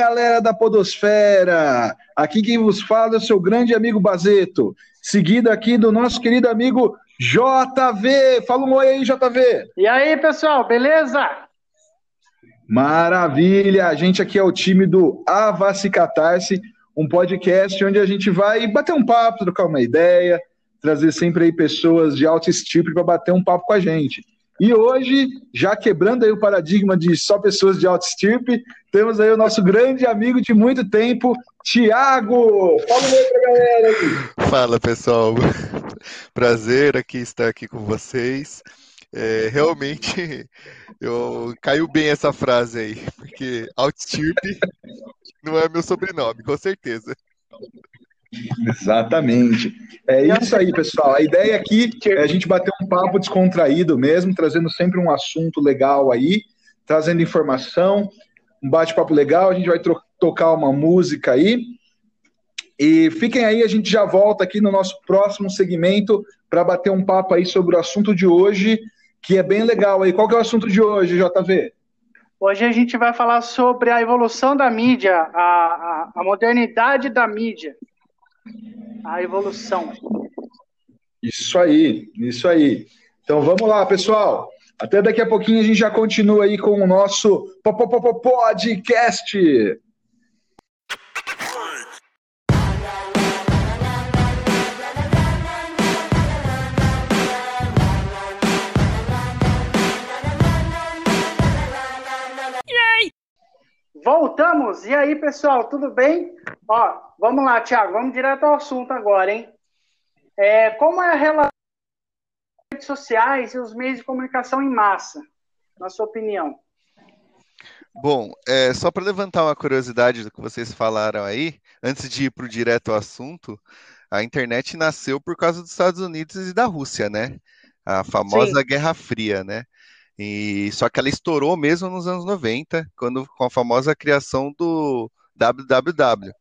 Galera da Podosfera! Aqui quem vos fala é o seu grande amigo Bazeto, seguido aqui do nosso querido amigo JV. Fala um oi aí, JV. E aí, pessoal, beleza? Maravilha! A gente aqui é o time do Avace Catarse, um podcast onde a gente vai bater um papo, trocar uma ideia, trazer sempre aí pessoas de alto estirpe para bater um papo com a gente. E hoje, já quebrando aí o paradigma de só pessoas de alto estirpe, temos aí o nosso grande amigo de muito tempo, Tiago. Fala aí pra galera aí. Fala, pessoal. Prazer aqui estar aqui com vocês. É, realmente, eu caiu bem essa frase aí, porque Outstirpe não é meu sobrenome, com certeza. Exatamente. É isso aí, pessoal. A ideia aqui é a gente bater um papo descontraído mesmo, trazendo sempre um assunto legal aí, trazendo informação, um bate-papo legal. A gente vai tocar uma música aí. E fiquem aí, a gente já volta aqui no nosso próximo segmento para bater um papo aí sobre o assunto de hoje, que é bem legal aí. Qual que é o assunto de hoje, JV? Hoje a gente vai falar sobre a evolução da mídia, a, a, a modernidade da mídia a evolução. Isso aí, isso aí. Então vamos lá, pessoal. Até daqui a pouquinho a gente já continua aí com o nosso podcast. Voltamos! E aí, pessoal, tudo bem? Ó, vamos lá, Thiago, vamos direto ao assunto agora, hein? É, como é a relação das redes sociais e os meios de comunicação em massa, na sua opinião? Bom, é, só para levantar uma curiosidade do que vocês falaram aí, antes de ir para o direto ao assunto, a internet nasceu por causa dos Estados Unidos e da Rússia, né? A famosa Sim. Guerra Fria, né? E só que ela estourou mesmo nos anos 90, quando com a famosa criação do www.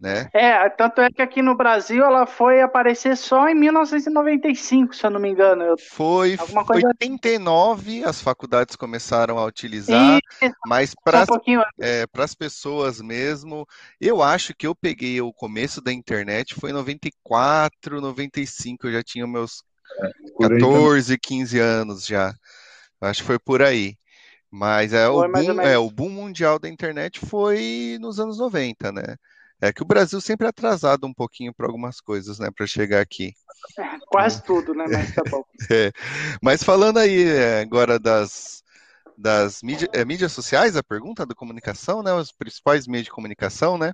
Né? É, tanto é que aqui no Brasil ela foi aparecer só em 1995, se eu não me engano. Eu... Foi Alguma coisa... 89, as faculdades começaram a utilizar, Isso, mas para um é, as pessoas mesmo, eu acho que eu peguei o começo da internet foi em 94, 95, eu já tinha meus é, 14, 15 anos já. Acho que foi por aí. Mas é, o boom, é, o boom mundial da internet foi nos anos 90, né? É que o Brasil sempre é atrasado um pouquinho para algumas coisas, né, para chegar aqui. É, quase tudo, né? Mas tá bom. é. Mas falando aí é, agora das, das mídia, é, mídias sociais, a pergunta da comunicação, né? Os principais meios de comunicação, né?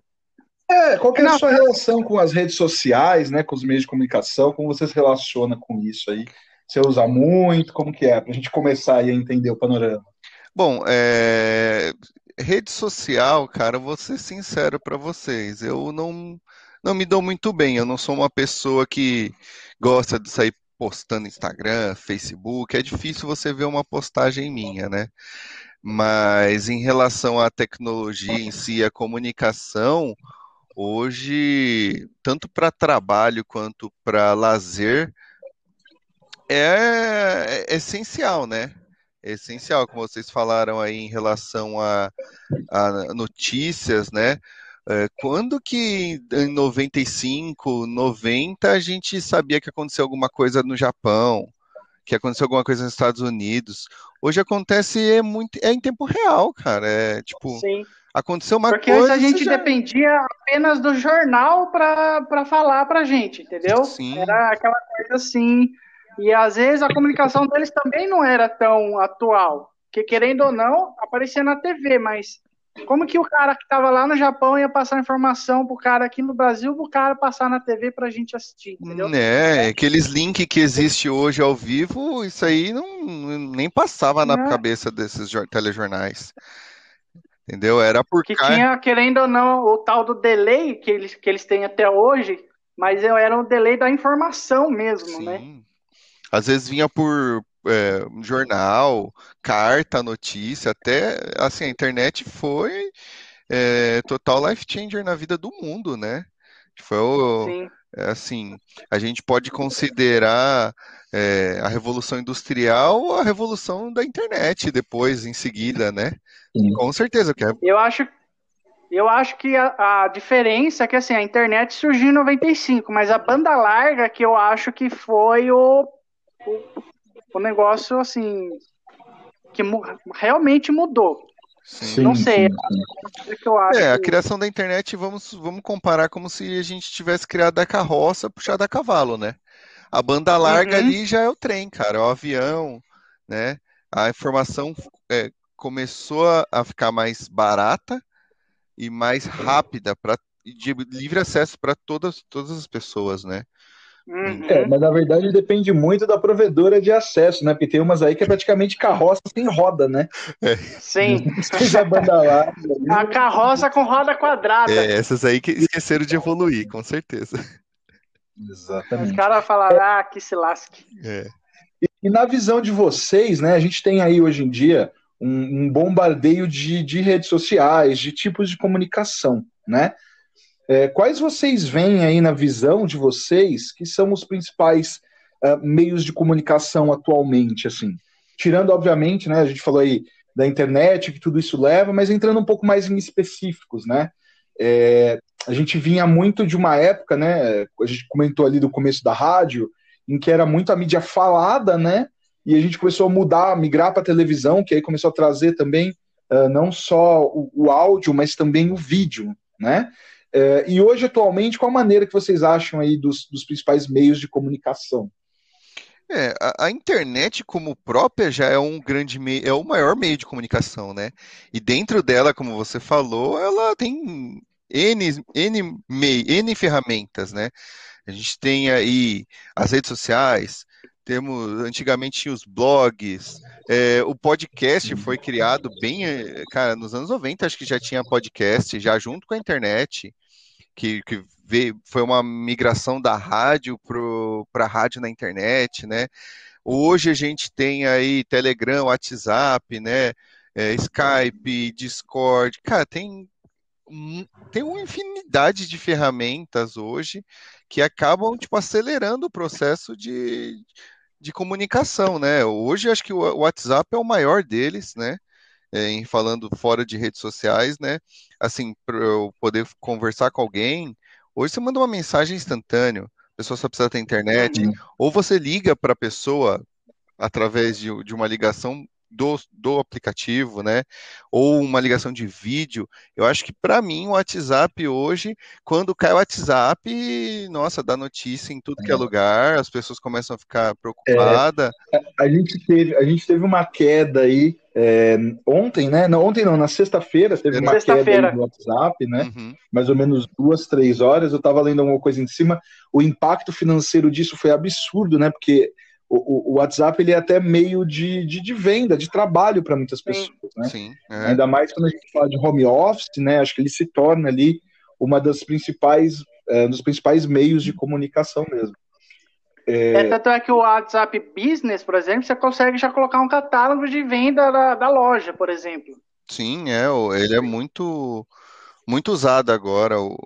É, qual é a sua relação com as redes sociais, né? Com os meios de comunicação? Como você se relaciona com isso aí? Você usa muito? Como que é? Para a gente começar a entender o panorama. Bom, é... rede social, cara, vou ser sincero para vocês. Eu não, não me dou muito bem. Eu não sou uma pessoa que gosta de sair postando Instagram, Facebook. É difícil você ver uma postagem minha, né? Mas em relação à tecnologia em si, a comunicação, hoje, tanto para trabalho quanto para lazer, é, é essencial, né? É essencial, como vocês falaram aí em relação a, a notícias, né? É, quando que em 95, 90 a gente sabia que aconteceu alguma coisa no Japão, que aconteceu alguma coisa nos Estados Unidos? Hoje acontece é muito é em tempo real, cara. É tipo Sim. aconteceu uma Porque coisa. Porque antes a gente já... dependia apenas do jornal para falar pra gente, entendeu? Sim. Era aquela coisa assim e às vezes a comunicação deles também não era tão atual. Que querendo ou não, aparecia na TV, mas como que o cara que estava lá no Japão ia passar informação pro cara aqui no Brasil, pro cara passar na TV pra gente assistir, entendeu? É, aqueles links que existe hoje ao vivo, isso aí não, nem passava na é. cabeça desses telejornais. Entendeu? Era porque. Que tinha, querendo ou não, o tal do delay que eles, que eles têm até hoje, mas era um delay da informação mesmo, né? Sim. né? Às vezes vinha por é, jornal, carta, notícia, até assim, a internet foi é, total life changer na vida do mundo, né? Foi o, é, assim, a gente pode considerar é, a revolução industrial ou a revolução da internet depois, em seguida, né? Sim. Com certeza. Que é... Eu acho eu acho que a, a, diferença é que assim, a internet surgiu em 95, mas a banda larga que eu acho que foi o, o, o negócio assim que mu realmente mudou. Sim, não sei. Sim, sim. É, a criação da internet, vamos, vamos comparar como se a gente tivesse criado a carroça puxada a cavalo, né? A banda larga uhum. ali já é o trem, cara, é o avião, né? A informação é, começou a ficar mais barata e mais rápida para de livre acesso para todas, todas as pessoas, né? Uhum. É, mas na verdade depende muito da provedora de acesso, né? Porque tem umas aí que é praticamente carroça sem roda, né? É. Sim. a banda larga. A carroça com roda quadrada. É, essas aí que esqueceram de evoluir, com certeza. Exatamente. Os caras falaram, ah, que se lasque. É. E, e, na visão de vocês, né? A gente tem aí hoje em dia um, um bombardeio de, de, redes sociais, de tipos de comunicação, né? É, quais vocês veem aí na visão de vocês que são os principais uh, meios de comunicação atualmente, assim? Tirando, obviamente, né? A gente falou aí da internet, que tudo isso leva, mas entrando um pouco mais em específicos, né? É, a gente vinha muito de uma época, né? A gente comentou ali do começo da rádio, em que era muito a mídia falada, né? e a gente começou a mudar, migrar para televisão, que aí começou a trazer também uh, não só o, o, áudio, mas também o vídeo, né? Uh, e hoje, atualmente, qual a maneira que vocês acham aí dos, dos principais meios de comunicação? É, a, a, internet como própria já é um grande meio, é o maior meio de comunicação, né? E dentro dela, como você falou, ela tem N, N, N ferramentas, né? A gente tem aí as redes sociais, temos antigamente os blogs, é, o podcast foi criado bem, é, cara, nos anos 90 acho que já tinha podcast, já junto com a internet, que, que veio, foi uma migração da rádio para a rádio na internet, né? Hoje a gente tem aí Telegram, WhatsApp, né? É, Skype, Discord, cara, tem tem uma infinidade de ferramentas hoje que acabam tipo acelerando o processo de, de comunicação, né? Hoje acho que o WhatsApp é o maior deles, né? É, em falando fora de redes sociais, né? Assim, para eu poder conversar com alguém, hoje você manda uma mensagem instantânea, a pessoa só precisa ter internet, uhum. ou você liga para a pessoa através de, de uma ligação do, do aplicativo, né? Ou uma ligação de vídeo. Eu acho que para mim o WhatsApp hoje, quando cai o WhatsApp, nossa, dá notícia em tudo que é, é. lugar, as pessoas começam a ficar preocupadas. É, a, gente teve, a gente teve uma queda aí é, ontem, né? Não, ontem não, na sexta-feira teve uma queda no WhatsApp, né? Uhum. Mais ou menos duas, três horas. Eu estava lendo alguma coisa em cima. O impacto financeiro disso foi absurdo, né? Porque o, o, WhatsApp ele é até meio de, de, de venda, de trabalho para muitas pessoas, né? Sim, é. Ainda mais quando a gente fala de home office, né? Acho que ele se torna ali uma das principais, é, dos principais meios de comunicação mesmo. É... é... tanto é que o WhatsApp Business, por exemplo, você consegue já colocar um catálogo de venda da, da loja, por exemplo. Sim, é, ele é muito muito usado agora. O,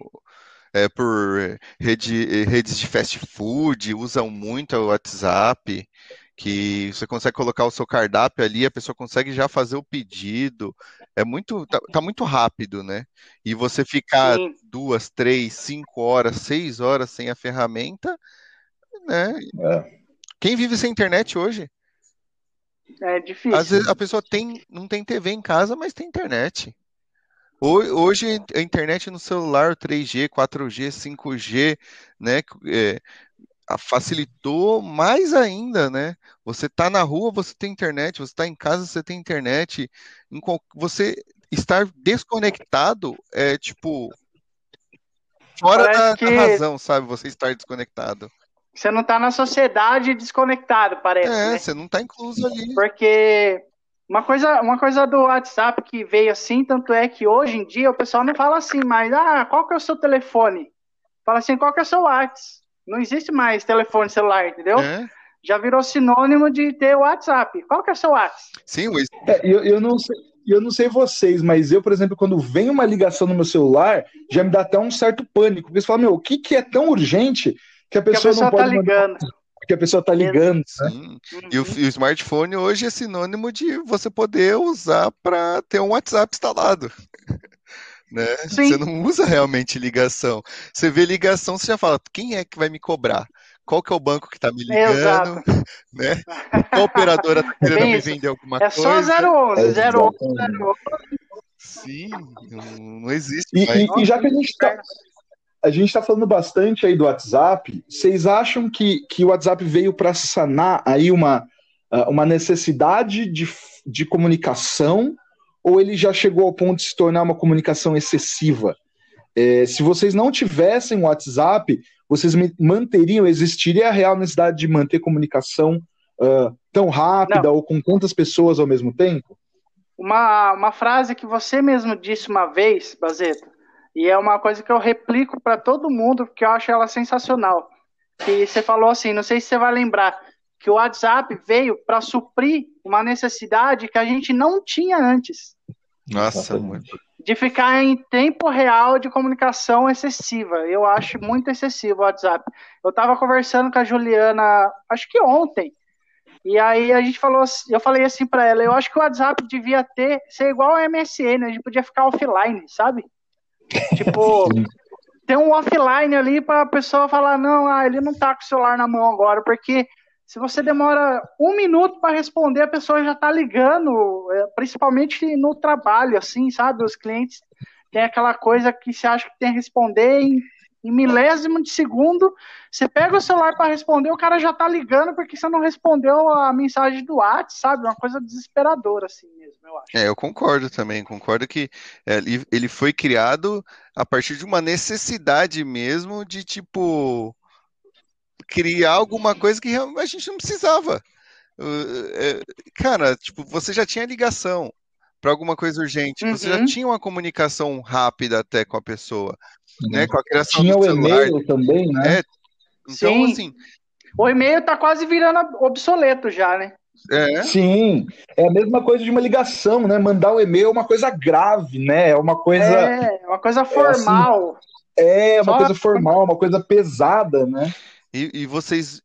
é, por rede, redes de fast food, usam muito o WhatsApp, que você consegue colocar o seu cardápio ali, a pessoa consegue já fazer o pedido. É muito, tá, tá muito rápido, né? E você ficar Sim. duas, três, cinco horas, seis horas sem a ferramenta, né? É. Quem vive sem internet hoje? É difícil. Às vezes a pessoa tem, não tem TV em casa, mas tem internet. Hoje a internet no celular 3G, 4G, 5G, né, é, facilitou mais ainda, né? Você tá na rua, você tem internet, você está em casa, você tem internet. Você estar desconectado é tipo fora da, da, razão, sabe? Você estar desconectado. Você não está na sociedade desconectado, parece. É, né? você não está incluso ali. Porque uma coisa, uma coisa do WhatsApp que veio assim, tanto é que hoje em dia o pessoal não fala assim, mas ah, qual que é o seu telefone? Fala assim, qual que é o seu WhatsApp? Não existe mais telefone celular, entendeu? É. Já virou sinônimo de ter WhatsApp. Qual que é o seu WhatsApp? Sim, o... é, eu, eu não sei. eu não sei vocês, mas eu, por exemplo, quando vem uma ligação no meu celular, já me dá até um certo pânico. Porque você fala, meu, o que, que é tão urgente que a pessoa, que a pessoa não pode. Tá ligando. Porque a pessoa tá ligando. Né? Sim. E, o, e o smartphone hoje é sinônimo de você poder usar para ter um WhatsApp instalado. Né? Você não usa realmente ligação. Você vê ligação, você já fala, quem é que vai me cobrar? Qual que é o banco que está me ligando? Né? Qual operadora está querendo é me vender alguma é coisa? É só 011, é 011, 011. Sim, não, não existe. E, e, e, já que a gente está a gente está falando bastante aí do WhatsApp, vocês acham que, que o WhatsApp veio para sanar aí uma, ah, uma necessidade de, de comunicação ou ele já chegou ao ponto de se tornar uma comunicação excessiva? É, se vocês não tivessem o WhatsApp, vocês manteriam, existiria a real necessidade de manter comunicação uh, tão rápida não. ou com tantas pessoas ao mesmo tempo? Uma, uma frase que você mesmo disse uma vez, Bazeto, e é uma coisa que eu replico para todo mundo, porque eu acho ela sensacional. Que você falou assim, não sei se você vai lembrar, que o WhatsApp veio para suprir uma necessidade que a gente não tinha antes. Nossa, muito. De ficar em tempo real de comunicação excessiva. Eu acho muito excessivo o WhatsApp. Eu estava conversando com a Juliana, acho que ontem, e aí a gente falou, eu falei assim para ela, eu acho que o WhatsApp devia ter ser igual ao MSN, a gente podia ficar offline, sabe? Tipo, tem um offline ali para a pessoa falar, não, ah, ele não tá com o celular na mão agora, porque se você demora um minuto para responder, a pessoa já está ligando, é, principalmente no trabalho, assim, sabe? Os clientes têm aquela coisa que você acha que tem que responder em, em milésimo de segundo. Você pega o celular para responder, o cara já está ligando porque você não respondeu a mensagem do WhatsApp, sabe? Uma coisa desesperadora, assim mesmo, eu acho. É, eu concordo também. Concordo que é, ele foi criado a partir de uma necessidade mesmo de tipo criar alguma coisa que a gente não precisava. É, cara, tipo, você já tinha ligação para alguma coisa urgente, uhum. você já uhum. tinha uma comunicação rápida até com a pessoa, uhum. né? Com a criação tinha o e-mail também, né? É, então, Sim. assim. O e-mail tá quase virando obsoleto já, né? É. Sim, é a mesma coisa de uma ligação, né? Mandar o um e-mail é uma coisa grave, né? É uma coisa. É, uma coisa formal. É, assim, é uma Só... coisa formal, uma coisa pesada, né? E, e, vocês,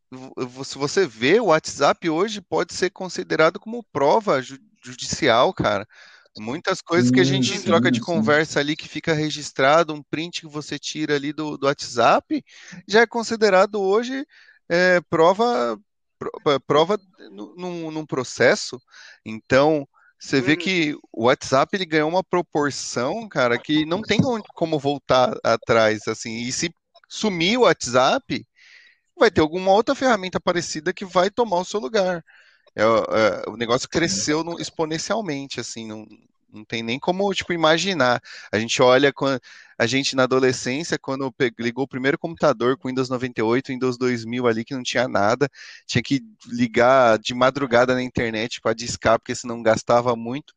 se você vê, o WhatsApp hoje pode ser considerado como prova judicial, cara. Muitas coisas que a gente sim, troca de sim. conversa ali que fica registrado, um print que você tira ali do, do WhatsApp, já é considerado hoje é, prova prova num, num processo. Então, você vê uhum. que o WhatsApp ele ganhou uma proporção, cara, que não tem como voltar atrás, assim. E se sumir o WhatsApp, vai ter alguma outra ferramenta parecida que vai tomar o seu lugar. É, é, o negócio cresceu no, exponencialmente, assim, não, não tem nem como tipo, imaginar. A gente olha quando a gente na adolescência, quando ligou o primeiro computador com Windows 98, Windows 2000 ali, que não tinha nada, tinha que ligar de madrugada na internet para discar, porque senão gastava muito,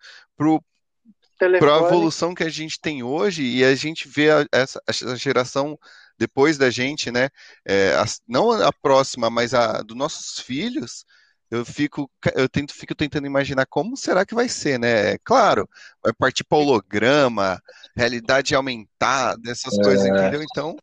para a evolução que a gente tem hoje, e a gente vê a, essa, a geração depois da gente, né? É, a, não a próxima, mas a dos nossos filhos, eu fico, eu tento, fico tentando imaginar como será que vai ser, né? Claro, vai partir para holograma, realidade aumentada, essas é. coisas, entendeu? Então.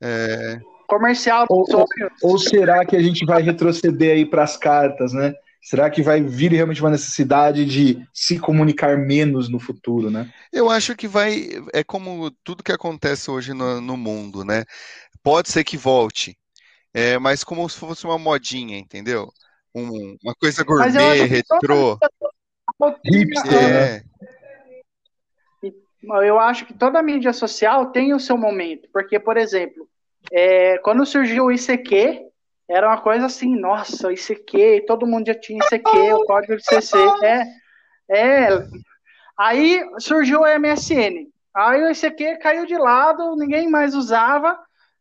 É... Comercial. Ou, ou, ou, será que a gente vai retroceder aí para as cartas, né? Será que vai vir realmente uma necessidade de se comunicar menos no futuro, né? Eu acho que vai. É como tudo que acontece hoje no, no mundo, né? Pode ser que volte, é, mas como se fosse uma modinha, entendeu? Um, uma coisa gourmet, retrô. É. Eu acho que toda mídia social tem o seu momento, porque, por exemplo, é, quando surgiu o ICQ, era uma coisa assim, nossa, ICQ, todo mundo já tinha ICQ, o código de CC, é, é. Aí surgiu o MSN, aí o ICQ caiu de lado, ninguém mais usava,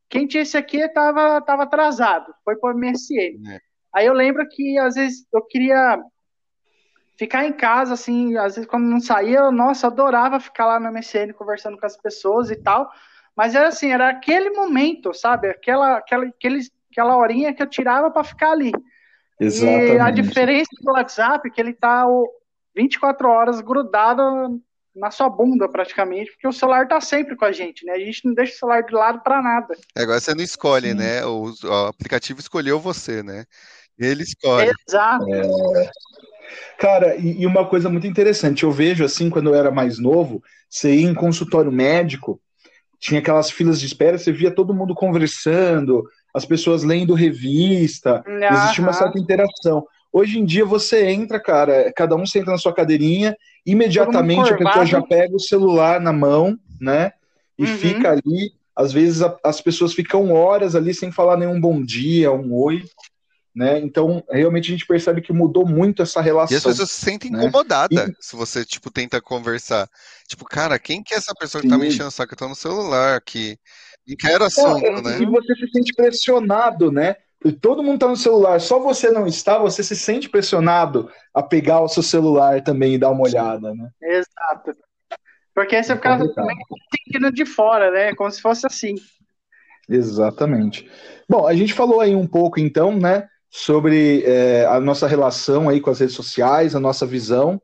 quem tinha ICQ estava tava atrasado, foi para o MSN. É. Aí eu lembro que às vezes eu queria ficar em casa, assim, às vezes quando não saía, eu, nossa, adorava ficar lá no MSN conversando com as pessoas e tal, mas era assim, era aquele momento, sabe, aquela, aquela, aqueles aquela horinha que eu tirava para ficar ali. Exatamente. E a diferença do WhatsApp é que ele tá o, 24 horas grudada na sua bunda, praticamente, porque o celular tá sempre com a gente, né? A gente não deixa o celular de lado para nada. Agora você não escolhe, Sim. né? O, o, aplicativo escolheu você, né? Ele escolhe. Exato. É... Cara, e, e, uma coisa muito interessante, eu vejo assim, quando eu era mais novo, você ia em consultório médico, tinha aquelas filas de espera, você via todo mundo conversando, as pessoas lendo revista, uhum. existia uma certa interação. Hoje em dia você entra, cara, cada um senta na sua cadeirinha, imediatamente a pessoa já pega o celular na mão, né? E uhum. fica ali. Às vezes a, as pessoas ficam horas ali sem falar nenhum bom dia, um oi. Né? Então, realmente a gente percebe que mudou muito essa relação. E as pessoas se sentem né? incomodadas e... se você, tipo, tenta conversar. Tipo, cara, quem que é essa pessoa que tá Sim. tá me enchendo o saco? Eu tô no celular aqui. Não quero assunto, é, né? E você se sente pressionado, né? todo mundo está no celular, só você não está, você se sente pressionado a pegar o seu celular também e dar uma olhada, né? Exato. Porque aí você é fica sentindo de fora, né? Como se fosse assim. Exatamente. Bom, a gente falou aí um pouco, então, né, sobre é, a nossa relação aí com as redes sociais, a nossa visão.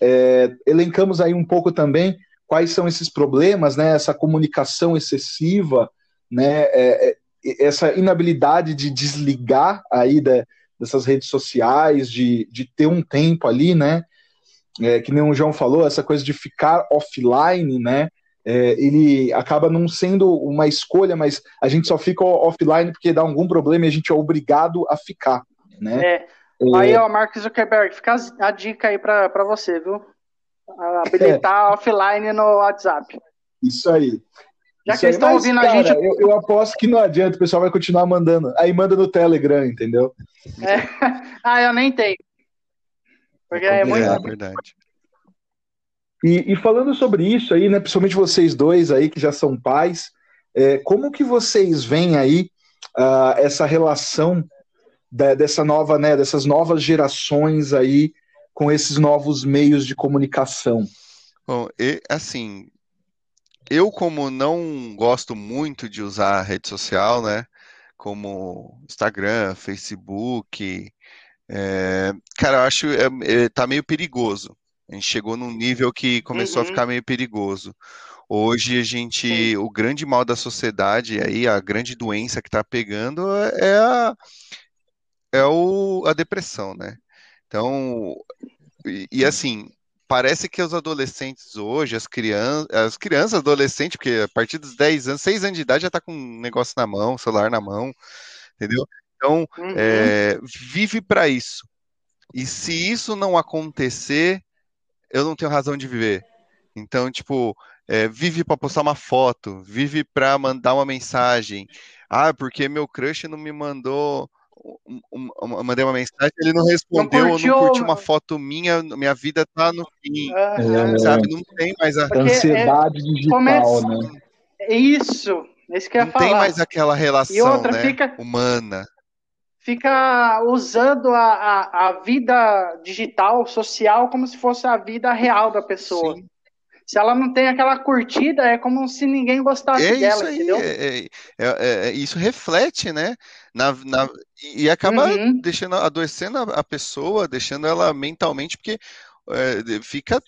É, elencamos aí um pouco também quais são esses problemas, né, essa comunicação excessiva, né, é, é essa inabilidade de desligar aí da, dessas redes sociais, de, de ter um tempo ali, né? É, que nem o João falou, essa coisa de ficar offline, né? É, ele acaba não sendo uma escolha, mas a gente só fica offline porque dá algum problema e a gente é obrigado a ficar, né? É. é. Aí, ó, Mark Zuckerberg, fica a dica aí para você, viu? Habilitar é. offline no WhatsApp. Isso aí. Já Isso que eles estão ouvindo cara, a gente. Eu, eu, aposto que não adianta, o pessoal vai continuar mandando. Aí manda no Telegram, entendeu? É. Ah, eu nem tenho. Porque é, é muito. É verdade. E, e, falando sobre isso aí, né, principalmente vocês dois aí que já são pais, é, como que vocês veem aí uh, essa relação da, dessa nova, né, dessas novas gerações aí com esses novos meios de comunicação? Bom, e, assim, eu, como não gosto muito de usar rede social, né? Como Instagram, Facebook, é, cara, eu acho é, é, tá meio perigoso. A gente chegou num nível que começou uhum. a ficar meio perigoso. Hoje a gente, Sim. o grande mal da sociedade aí, a grande doença que está pegando é a, é o, a depressão, né? Então, e, e assim, parece que os adolescentes hoje, as crianças, as crianças, adolescentes, porque a partir dos 10 anos, 6 anos de idade já tá com um negócio na mão, celular na mão, entendeu? Então, uhum. é, vive para isso. E se isso não acontecer, eu não tenho razão de viver. Então, tipo, é, vive para postar uma foto, vive para mandar uma mensagem. Ah, porque meu crush não me mandou um, mandei uma mensagem, ele não respondeu, não curtiu, não curtiu uma foto minha, minha vida tá no fim. É, sabe? Não tem mais a ansiedade é, digital, começa... né? Isso, esse que eu Não falar. tem mais aquela relação outra, né, fica... humana. Fica usando a, a, a, vida digital, social, como se fosse a vida real da pessoa. Sim. Se ela não tem aquela curtida, é como se ninguém gostasse é dela, aí, entendeu? É, é, é, é, isso reflete, né? Na, na, e acaba uhum. deixando, adoecendo a, a, pessoa, deixando ela mentalmente, porque é, fica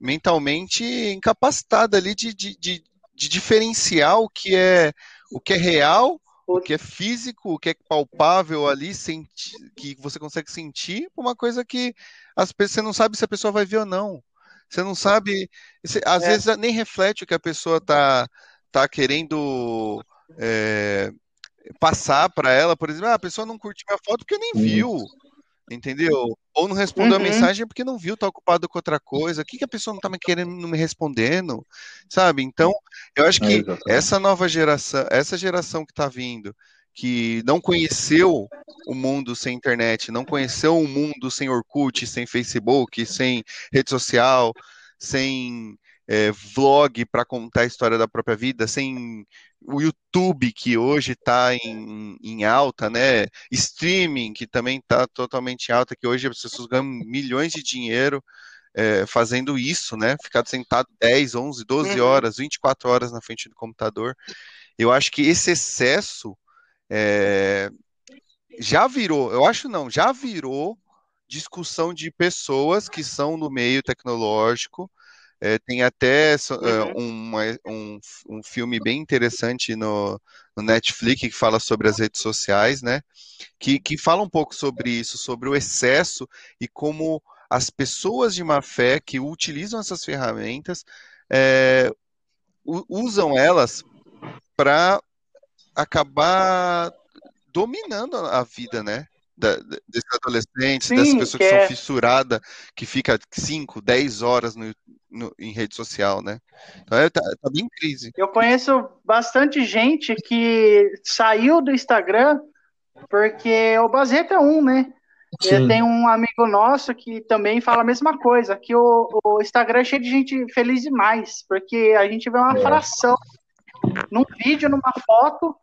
mentalmente incapacitada ali de, de, de, de, diferenciar o que é o que é real, o que é físico, o que é palpável ali, senti, que você consegue sentir, uma coisa que as você não sabe se a pessoa vai ver ou não. Você não sabe, você, às é. vezes nem reflete o que a pessoa tá, tá querendo é, passar para ela. Por exemplo, ah, a pessoa não curtiu minha foto porque nem viu, entendeu? Ou não respondeu uhum. a mensagem porque não viu, tá ocupado com outra coisa. O que, que a pessoa não tá me querendo, não me respondendo, sabe? Então, eu acho que é, essa nova geração, essa geração que tá vindo, que não conheceu o mundo sem internet, não conheceu o mundo sem Orkut, sem Facebook, sem rede social, sem é, vlog para contar a história da própria vida, sem o YouTube, que hoje está em, em, alta, né? Streaming, que também está totalmente em alta, que hoje as pessoas ganham milhões de dinheiro é, fazendo isso, né? Ficar sentado 10, 11, 12 horas, 24 horas na frente do computador. Eu acho que esse excesso é, já virou, eu acho não, já virou discussão de pessoas que são no meio tecnológico. É, tem até uh, uma, um, um filme bem interessante no, no, Netflix que fala sobre as redes sociais, né? Que, que fala um pouco sobre isso, sobre o excesso e como as pessoas de má fé que utilizam essas ferramentas é, usam elas para acabar dominando a vida, né? Da, desses adolescentes, Sim, dessas pessoas que, que são é... fissuradas, que fica 5, 10 horas no, no, em rede social, né? Então é, tá, tá bem crise. Eu conheço bastante gente que saiu do Instagram porque o Bazeta é um, né? Tem um amigo nosso que também fala a mesma coisa, que o, o, Instagram é cheio de gente feliz demais, porque a gente vê uma é. fração num vídeo, numa foto,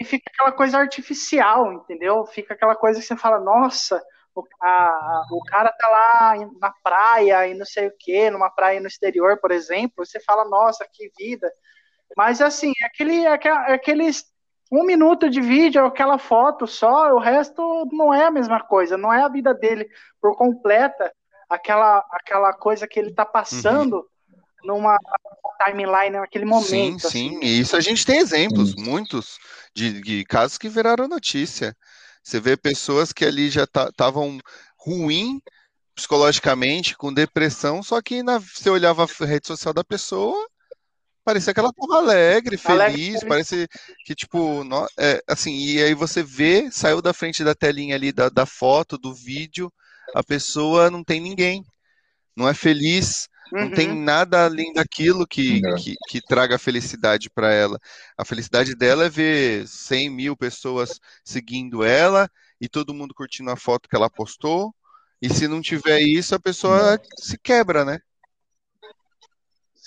e fica aquela coisa artificial, entendeu? Fica aquela coisa que você fala, nossa, o, a, o cara tá lá na praia e não sei o que, numa praia no exterior, por exemplo, você fala, nossa, que vida. Mas assim, aquele, aqueles um minuto de vídeo, aquela foto só, o resto não é a mesma coisa, não é a vida dele por completa, aquela, aquela coisa que ele tá passando uhum. Numa timeline naquele momento. Sim, sim, assim. e isso a gente tem exemplos, sim. muitos, de, de, casos que viraram notícia. Você vê pessoas que ali já estavam ruim psicologicamente, com depressão, só que na, você olhava a rede social da pessoa, parecia que ela tava alegre, feliz, alegre. parece que, tipo, no, é, assim, e aí você vê, saiu da frente da telinha ali da, da foto, do vídeo, a pessoa não tem ninguém, não é feliz, uhum. não tem nada além daquilo que, que, que, traga felicidade para ela. A felicidade dela é ver 100 mil pessoas seguindo ela e todo mundo curtindo a foto que ela postou, e se não tiver isso, a pessoa se quebra, né?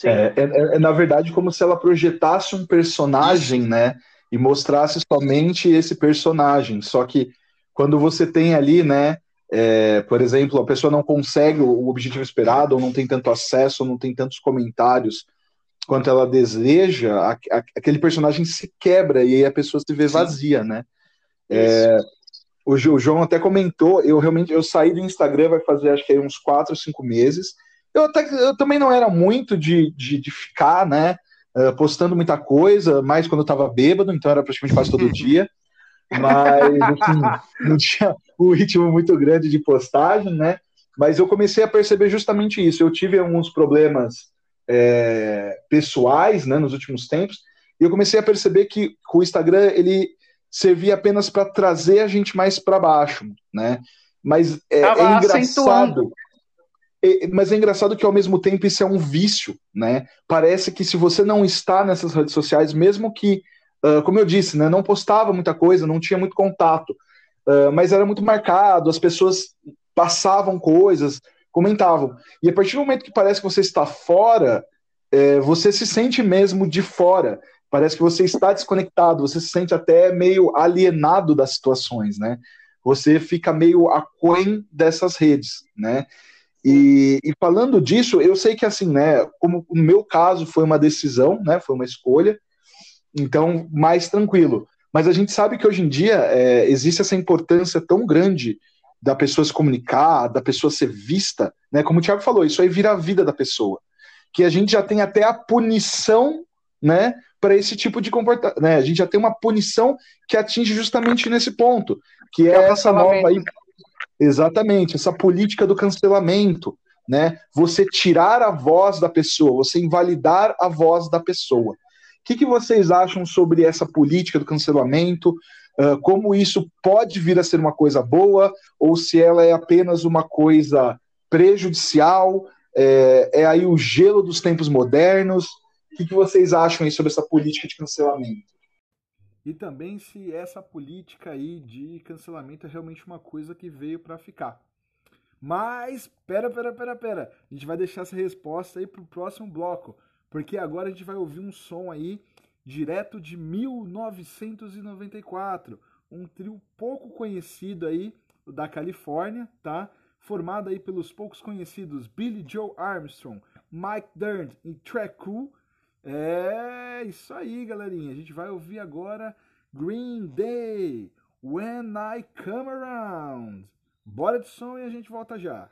É, é, é, na verdade, como se ela projetasse um personagem, né? E mostrasse somente esse personagem. Só que quando você tem ali, né? É, por exemplo, a pessoa não consegue o objetivo esperado, ou não tem tanto acesso, ou não tem tantos comentários quanto ela deseja, a, a, aquele personagem se quebra e aí a pessoa se vê vazia, né? É, o, o, João até comentou, eu realmente eu saí do Instagram vai fazer acho que uns 4, 5 meses, eu, até, eu também não era muito de, de, de ficar, né, uh, postando muita coisa, mais quando eu tava bêbado, então era praticamente quase todo dia. Mas, assim, não tinha um ritmo muito grande de postagem, né? Mas eu comecei a perceber justamente isso. Eu tive alguns problemas é, pessoais, né, nos últimos tempos, e eu comecei a perceber que o Instagram ele servia apenas para trazer a gente mais para baixo, né? Mas é, é engraçado. Acentuando mas é engraçado que ao mesmo tempo isso é um vício, né? Parece que se você não está nessas redes sociais, mesmo que, uh, como eu disse, né, não postava muita coisa, não tinha muito contato, uh, mas era muito marcado, as pessoas passavam coisas, comentavam. E a partir do momento que parece que você está fora, é, você se sente mesmo de fora. Parece que você está desconectado, você se sente até meio alienado das situações, né? Você fica meio aquém dessas redes, né? E, e, falando disso, eu sei que assim, né, como no meu caso foi uma decisão, né, foi uma escolha, então mais tranquilo. Mas a gente sabe que hoje em dia é, existe essa importância tão grande da pessoa se comunicar, da pessoa ser vista, né, como o Thiago falou, isso aí vira a vida da pessoa, que a gente já tem até a punição, né, para esse tipo de comportamento, né, a gente já tem uma punição que atinge justamente nesse ponto, que é, é essa nova aí Exatamente, essa política do cancelamento, né? Você tirar a voz da pessoa, você invalidar a voz da pessoa. O que, que vocês acham sobre essa política do cancelamento? Uh, como isso pode vir a ser uma coisa boa ou se ela é apenas uma coisa prejudicial? É, é aí o gelo dos tempos modernos? O que, que vocês acham aí sobre essa política de cancelamento? e também se essa política aí de cancelamento é realmente uma coisa que veio para ficar. Mas, pera, pera, pera, pera, a gente vai deixar essa resposta aí pro próximo bloco, porque agora a gente vai ouvir um som aí direto de 1994, um trio pouco conhecido aí da Califórnia, tá? Formado aí pelos poucos conhecidos Billy Joe Armstrong, Mike Dirnt e Trey Cool, é isso aí, galerinha. A gente vai ouvir agora Green Day, When I Come Around. Bora de som e a gente volta já.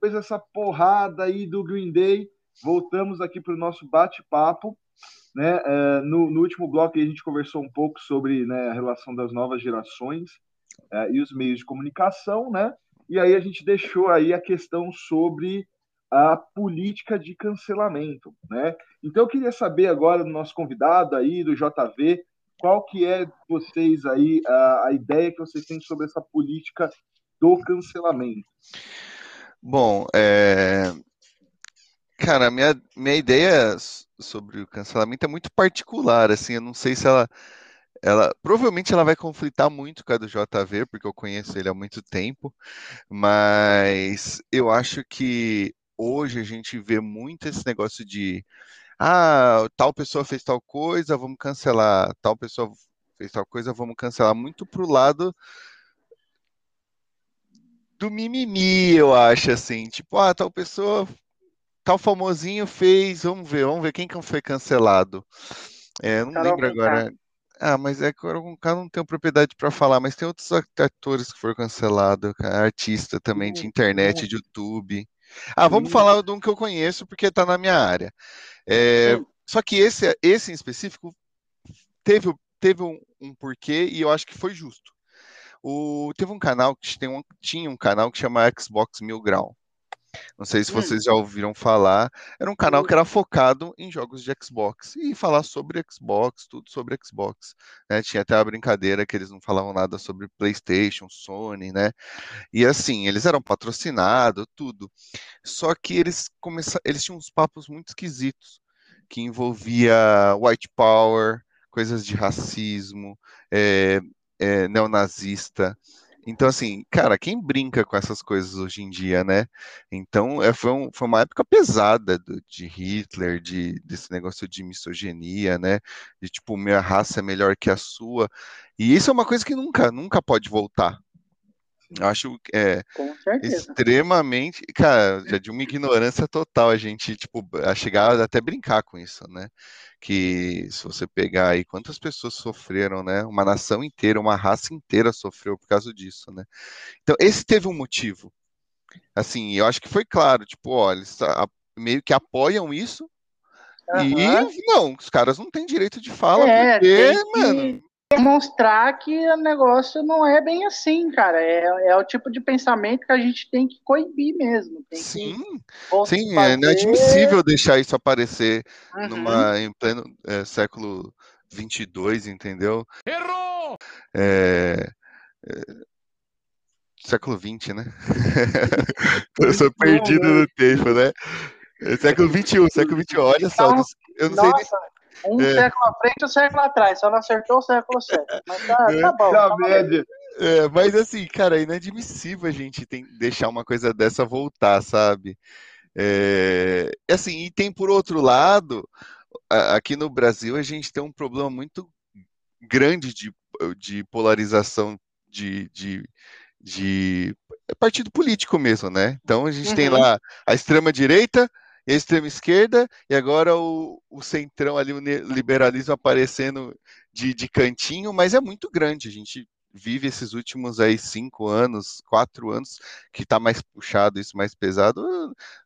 Depois dessa porrada aí do Green Day, voltamos aqui para o nosso bate-papo. Né? É, no, no, último bloco a gente conversou um pouco sobre né, a relação das novas gerações é, e os meios de comunicação, né? E aí a gente deixou aí a questão sobre a política de cancelamento, né? Então eu queria saber agora do nosso convidado aí, do JV, qual que é vocês aí, a, a ideia que vocês têm sobre essa política do cancelamento? Bom, é... cara, minha, minha ideia sobre o cancelamento é muito particular, assim, eu não sei se ela, ela, provavelmente ela vai conflitar muito com a do JV, porque eu conheço ele há muito tempo, mas eu acho que hoje a gente vê muito esse negócio de, ah, tal pessoa fez tal coisa, vamos cancelar, tal pessoa fez tal coisa, vamos cancelar, muito pro lado do mimimi, eu acho, assim. Tipo, ah, tal pessoa, tal famosinho fez, vamos ver, vamos ver quem que foi cancelado. É, não Carol lembro agora. Ah, mas é que o cara não tem propriedade para falar, mas tem outros atores que foram cancelados, artista também de internet, de YouTube. Ah, vamos falar de um que eu conheço porque está na minha área. É, só que esse, esse em específico teve, teve um, um porquê e eu acho que foi justo. O, teve um canal que tem um, tinha um canal que chama Xbox Mil Grau. Não sei se vocês já ouviram falar. Era um canal que era focado em jogos de Xbox e falar sobre Xbox, tudo sobre Xbox. Né? Tinha até a brincadeira que eles não falavam nada sobre PlayStation, Sony, né? E assim, eles eram patrocinados, tudo. Só que eles começaram, eles tinham uns papos muito esquisitos que envolvia white power, coisas de racismo, é, é, neonazista. Então, assim, cara, quem brinca com essas coisas hoje em dia, né? Então, é, foi, um, foi uma época pesada do, de Hitler, de, desse negócio de misoginia, né? De tipo, minha raça é melhor que a sua. E isso é uma coisa que nunca, nunca pode voltar. Acho é, extremamente, cara, já de uma ignorância total a gente, tipo, a chegar até brincar com isso, né? Que se você pegar aí quantas pessoas sofreram, né? Uma nação inteira, uma raça inteira sofreu por causa disso, né? Então, esse teve um motivo. Assim, eu acho que foi claro, tipo, olha, eles meio que apoiam isso, Uhum. E não, os caras não têm direito de fala, é, porque, que... mano, demonstrar que o negócio não é bem assim, cara. É, é o tipo de pensamento que a gente tem que coibir mesmo. sim, sim, fazer... é inadmissível deixar isso aparecer uhum. numa, em pleno é, século 22, entendeu? Errou! É, é, século 20, né? Eu sou perdido no tempo, né? É século 21, século 21, olha só. Eu não nossa, sei nem... Um é. século à frente um século atrás, só não acertou o século certo. Mas tá, é. tá bom. Tá média. É, mas assim, cara, é inadmissível a gente tem, deixar uma coisa dessa voltar, sabe? É, assim, e tem por outro lado, aqui no Brasil a gente tem um problema muito grande de, de polarização de, de, de partido político mesmo, né? Então a gente uhum. tem lá a extrema direita, extrema esquerda e agora o, o centrão ali, o liberalismo aparecendo de, de cantinho, mas é muito grande. A gente vive esses últimos aí cinco anos, quatro anos, que está mais puxado, isso mais pesado.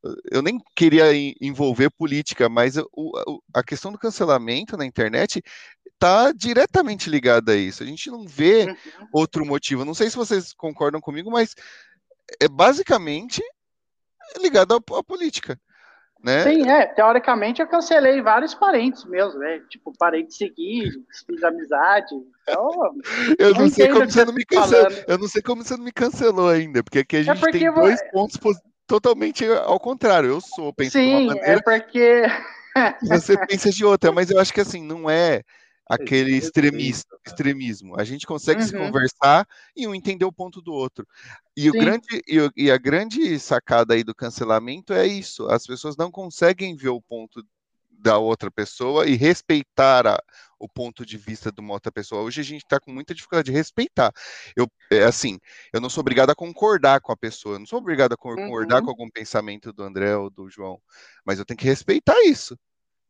Eu, eu nem queria envolver política, mas o, a questão do cancelamento na internet está diretamente ligada a isso. A gente não vê uhum. outro motivo. Não sei se vocês concordam comigo, mas é basicamente ligado à, à política. Né? Sim, é. Teoricamente eu cancelei vários parentes meus, né? Tipo, parei de seguir, fiz amizade. Então, eu não, sei como você não me cancelou. Eu não sei como você não me cancelou ainda, porque aqui a é gente é tem dois pontos totalmente ao contrário. Eu sou, penso Sim, de uma maneira. É porque. você pensa de outra, mas eu acho que assim, não é aquele extremista, extremismo. A gente consegue uhum. se conversar e um entender o ponto do outro. E, o grande, e, e, a grande sacada aí do cancelamento é isso: as pessoas não conseguem ver o ponto da outra pessoa e respeitar a, o ponto de vista de uma outra pessoa. Hoje a gente está com muita dificuldade de respeitar. Eu, é assim, eu não sou obrigado a concordar com a pessoa, eu não sou obrigado a concordar uhum. com algum pensamento do André ou do João, mas eu tenho que respeitar isso.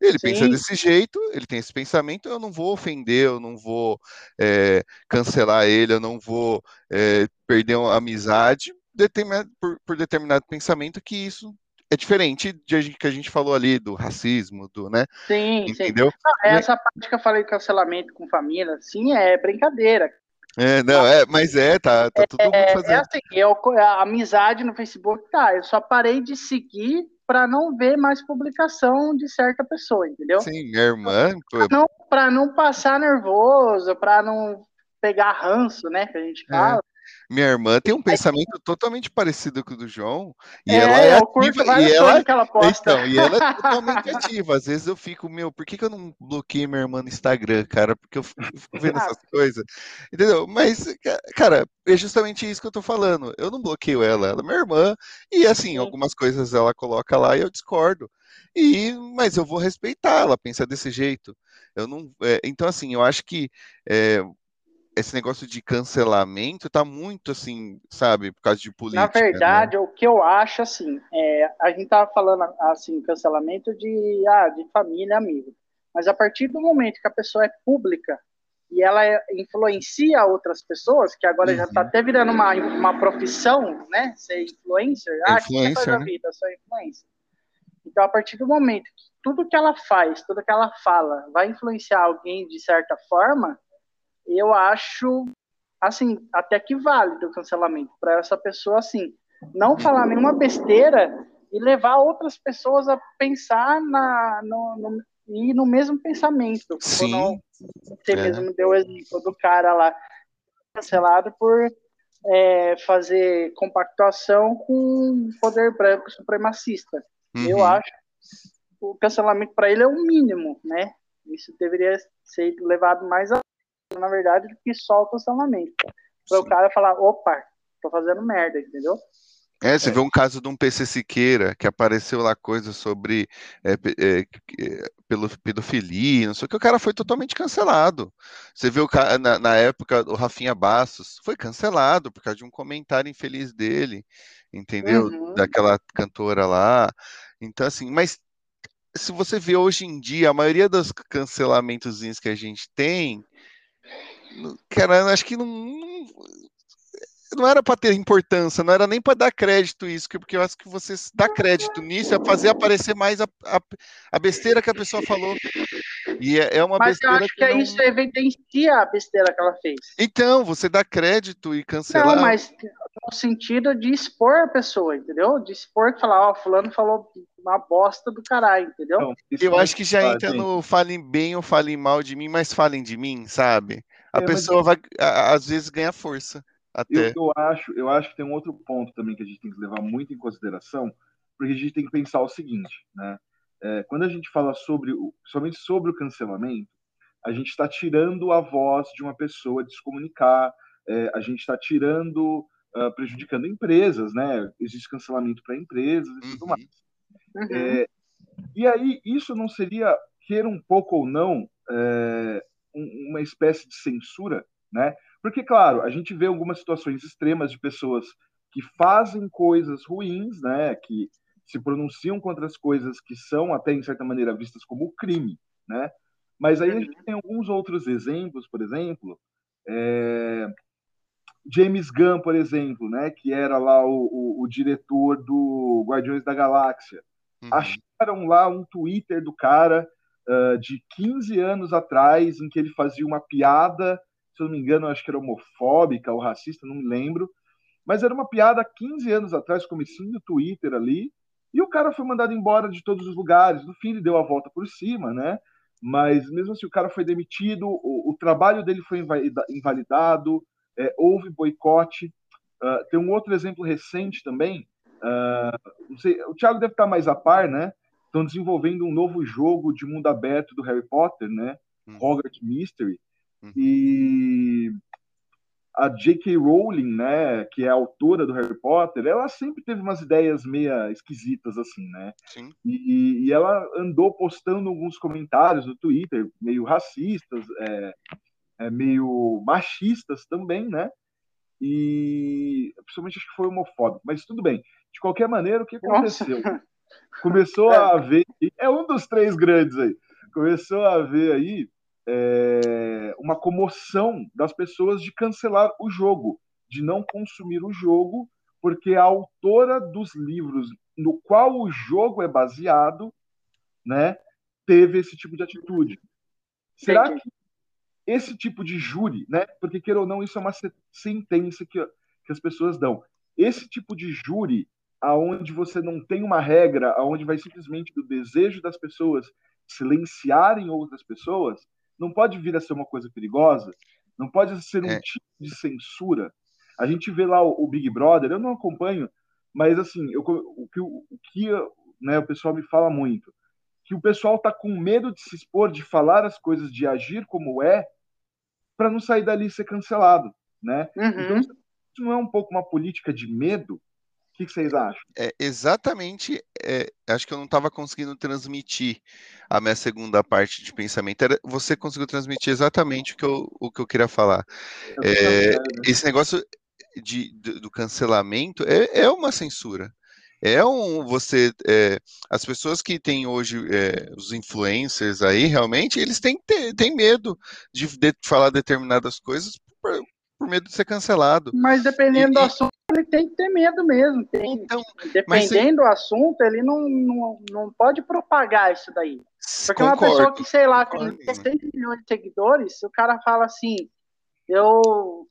Ele Sim. pensa desse jeito, ele tem esse pensamento, eu não vou ofender, eu não vou é, cancelar ele, eu não vou é, perder a amizade por, por, determinado pensamento que isso é diferente de que a gente falou ali do racismo, do, né? Sim, entendeu? Sim. Não, essa parte que eu falei de cancelamento com família, sim, é brincadeira. É, não, é, mas é, tá, tá todo mundo é, fazendo. É assim, eu, a amizade no Facebook, tá, eu só parei de seguir para não ver mais publicação de certa pessoa, entendeu? Sim, minha irmã. Para não, não passar nervoso, para não pegar ranço, né? Que a gente é. fala. É. Minha irmã tem um pensamento totalmente parecido com o do João. E é, ela é ativa. E ela, que ela posta. Então, e ela é totalmente ativa. Às vezes eu fico, meu, por que, que eu não bloqueei minha irmã no Instagram, cara? Porque eu fico, vendo essas coisas. Entendeu? Mas, cara, é justamente isso que eu tô falando. Eu não bloqueio ela, ela é minha irmã. E assim, algumas coisas ela coloca lá e eu discordo. E, mas eu vou respeitar, ela pensa desse jeito. Eu não, é, então, assim, eu acho que é, esse negócio de cancelamento tá muito assim, sabe, por causa de política. Na verdade, né? o que eu acho assim, é, a gente tava falando assim, cancelamento de, ah, de família, amigo. Mas a partir do momento que a pessoa é pública e ela é, influencia outras pessoas, que agora uhum. já tá até virando uma, uma profissão, né? Ser influencer, ah, influencer que é né? vida, sou influencer. Então, a partir do momento que tudo que ela faz, tudo que ela fala, vai influenciar alguém de certa forma, eu acho, assim, até que válido o cancelamento para essa pessoa, assim, não falar nenhuma besteira e levar outras pessoas a pensar na, no, no, e no mesmo pensamento. Sim. Não, você é. mesmo deu o exemplo do cara lá cancelado por é, fazer compactuação com o poder branco supremacista. Uhum. Eu acho o cancelamento para ele é o mínimo, né? Isso deveria ser levado mais a na verdade, do que só o cancelamento. Para o cara falar, opa, tô fazendo merda, entendeu? É, você é. vê um caso de um PC Siqueira que apareceu lá coisa sobre é, é, pelo pedofilia, não sei o que, o cara foi totalmente cancelado. Você viu na, na época o Rafinha Bastos foi cancelado por causa de um comentário infeliz dele, entendeu? Uhum. Daquela cantora lá. Então, assim, mas se você vê hoje em dia, a maioria dos cancelamentos que a gente tem, cara, acho que não, não era para ter importância, não era nem para dar crédito isso, porque eu acho que você dá crédito nisso é fazer aparecer mais a, a, a besteira que a pessoa falou. E é, é uma Mas besteira. Mas eu acho que, que não... isso evidencia a besteira que ela fez. Então, você dá crédito e cancelar. Não, mas no sentido de expor a pessoa, entendeu? De expor, falar, ó, oh, fulano falou uma bosta do caralho, entendeu? Não, eu acho que já entra no falem bem ou falem mal de mim, mas falem de mim, sabe? A é, pessoa mas... vai, às vezes, ganhar força. Até. Eu, eu, acho, eu acho que tem um outro ponto também que a gente tem que levar muito em consideração, porque a gente tem que pensar o seguinte, né? É, quando a gente fala sobre, somente sobre o cancelamento, a gente está tirando a voz de uma pessoa de se comunicar, é, a gente está tirando, uh, prejudicando empresas, né? Existe cancelamento para empresas e tudo uhum. mais. Uhum. É, e aí, isso não seria, queira um pouco ou não, é, uma espécie de censura, né? Porque, claro, a gente vê algumas situações extremas de pessoas que fazem coisas ruins, né, que se pronunciam contra as coisas que são até em certa maneira vistas como crime, né? Mas aí a gente tem alguns outros exemplos, por exemplo, é... James Gunn, por exemplo, né, que era lá o, o, o diretor do Guardiões da Galáxia, uhum. acharam lá um Twitter do cara uh, de 15 anos atrás em que ele fazia uma piada se eu não me engano, acho que era homofóbica ou racista, não me lembro. Mas era uma piada há 15 anos atrás, comecinho do Twitter ali, e o cara foi mandado embora de todos os lugares. No fim, ele deu a volta por cima, né? Mas mesmo assim, o cara foi demitido, o, o trabalho dele foi invalidado, é, houve boicote. Uh, tem um outro exemplo recente também. Uh, sei, o Thiago deve estar mais a par, né? Estão desenvolvendo um novo jogo de mundo aberto do Harry Potter, né? Hum. Hogwarts Mystery. Uhum. E a J.K. Rowling, né, que é a autora do Harry Potter, ela sempre teve umas ideias meio esquisitas, assim, né? Sim. E, e ela andou postando alguns comentários no Twitter, meio racistas, é, é, meio machistas também, né? E principalmente acho que foi homofóbico, mas tudo bem. De qualquer maneira, o que aconteceu? Nossa. Começou a haver. É um dos três grandes aí. Começou a haver aí é, uma comoção das pessoas de cancelar o jogo, de não consumir o jogo, porque a autora dos livros no qual o jogo é baseado, né, teve esse tipo de atitude. Será que esse tipo de júri, né, porque queira ou não, isso é uma sentença que, que as pessoas dão. Esse tipo de júri, aonde você não tem uma regra, aonde vai simplesmente do desejo das pessoas silenciarem outras pessoas, não pode vir a ser uma coisa perigosa, não pode ser um é. tipo de censura. A gente vê lá o, o, Big Brother, eu não acompanho, mas assim, eu, o que, o, que né, o pessoal me fala muito, que o pessoal está com medo de se expor, de falar as coisas, de agir como é, para não sair dali e ser cancelado, né? Uhum. Então, isso não é um pouco uma política de medo? O que, que vocês acham? É, exatamente, é, acho que eu não estava conseguindo transmitir a minha segunda parte de pensamento. Era, você conseguiu transmitir exatamente o que eu, o que eu queria falar. É, esse negócio de, do, do cancelamento é, é uma censura é um você é, as pessoas que têm hoje é, os influencers aí realmente eles têm, têm medo de, de falar determinadas coisas por, por, medo de ser cancelado mas dependendo e, do assunto ele tem que ter medo mesmo. Tem, então, dependendo do assunto, ele não, não, não pode propagar isso daí. Porque concordo, uma pessoa que, sei lá, tem 16 milhões de seguidores, o cara fala assim, eu,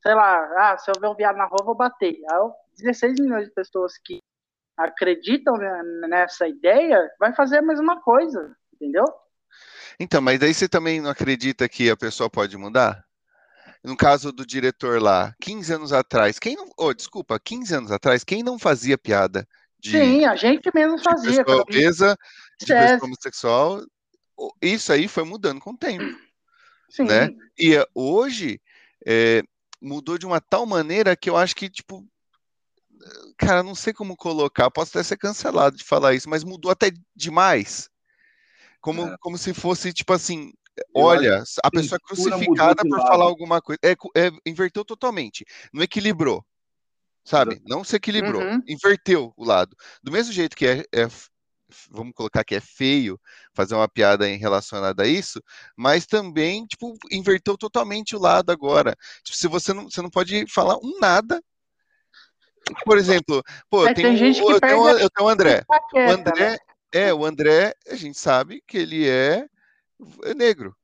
sei lá, ah, se eu ver um viado na rua, vou bater. Aí, 16 milhões de pessoas que acreditam nessa ideia, vai fazer a mesma coisa, entendeu? Então, mas daí você também não acredita que a pessoa pode mudar? No caso do diretor lá, 15 anos atrás, quem não. Oh, desculpa, 15 anos atrás, quem não fazia piada de. Sim, a gente mesmo fazia. De obesa, de pessoa homossexual. Isso aí foi mudando com o tempo. Sim. Né? E eh, hoje é, mudou de uma tal maneira que eu acho que, tipo, cara, não sei como colocar, posso até ser cancelado de falar isso, mas mudou até demais. Como, é. como se fosse, tipo assim, olha, a pessoa é crucificada por falar alguma coisa. É, é, inverteu totalmente. Não equilibrou. Sabe? Não se equilibrou. Uhum. Inverteu o lado. Do mesmo jeito que é, é, vamos colocar que é feio fazer uma piada em relacionada a isso, mas também, tipo, inverteu totalmente o lado agora. Tipo, se você não, você não pode falar um nada por exemplo, pô, tem, tem gente um, que eu, tenho, eu tenho o André. Paqueta, o André, né? é, o André, a gente sabe que ele é, é negro.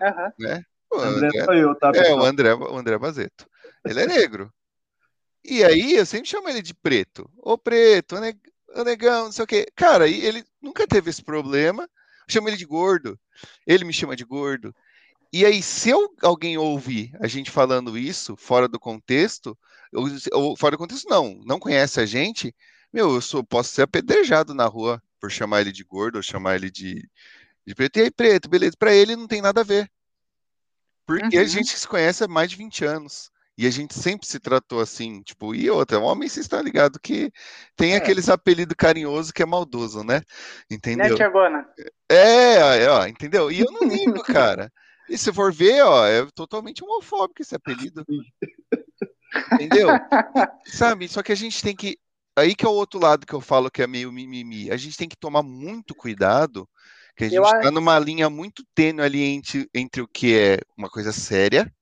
Uhum. Né? O André, André sou eu, tá? É, o André, o André Bazeto. Ele é negro. E aí eu sempre chamo ele de preto. Ô preto, ô negão, não sei o quê. Cara, ele nunca teve esse problema. Eu chamo ele de gordo. Ele me chama de gordo. E aí, se eu, alguém ouvir a gente falando isso fora do contexto, ou, ou, fora do contexto, não, não conhece a gente, meu, eu sou, posso ser apedrejado na rua por chamar ele de gordo ou chamar ele de, de preto. E aí, preto, beleza, para ele não tem nada a ver. Porque uhum. a gente se conhece há mais de 20 anos. E a gente sempre se tratou assim, tipo, e outra, homem, vocês estão ligados que tem é. aqueles apelidos carinhosos que é maldoso, né? Entendeu? Né, é, é, ó, entendeu? E eu não ligo, cara. E se for ver, ó, é totalmente homofóbico esse apelido. Entendeu? Sabe? Só que a gente tem que. Aí que é o outro lado que eu falo que é meio mimimi. A gente tem que tomar muito cuidado, que a gente está numa linha muito tênue ali entre, entre o que é uma coisa séria,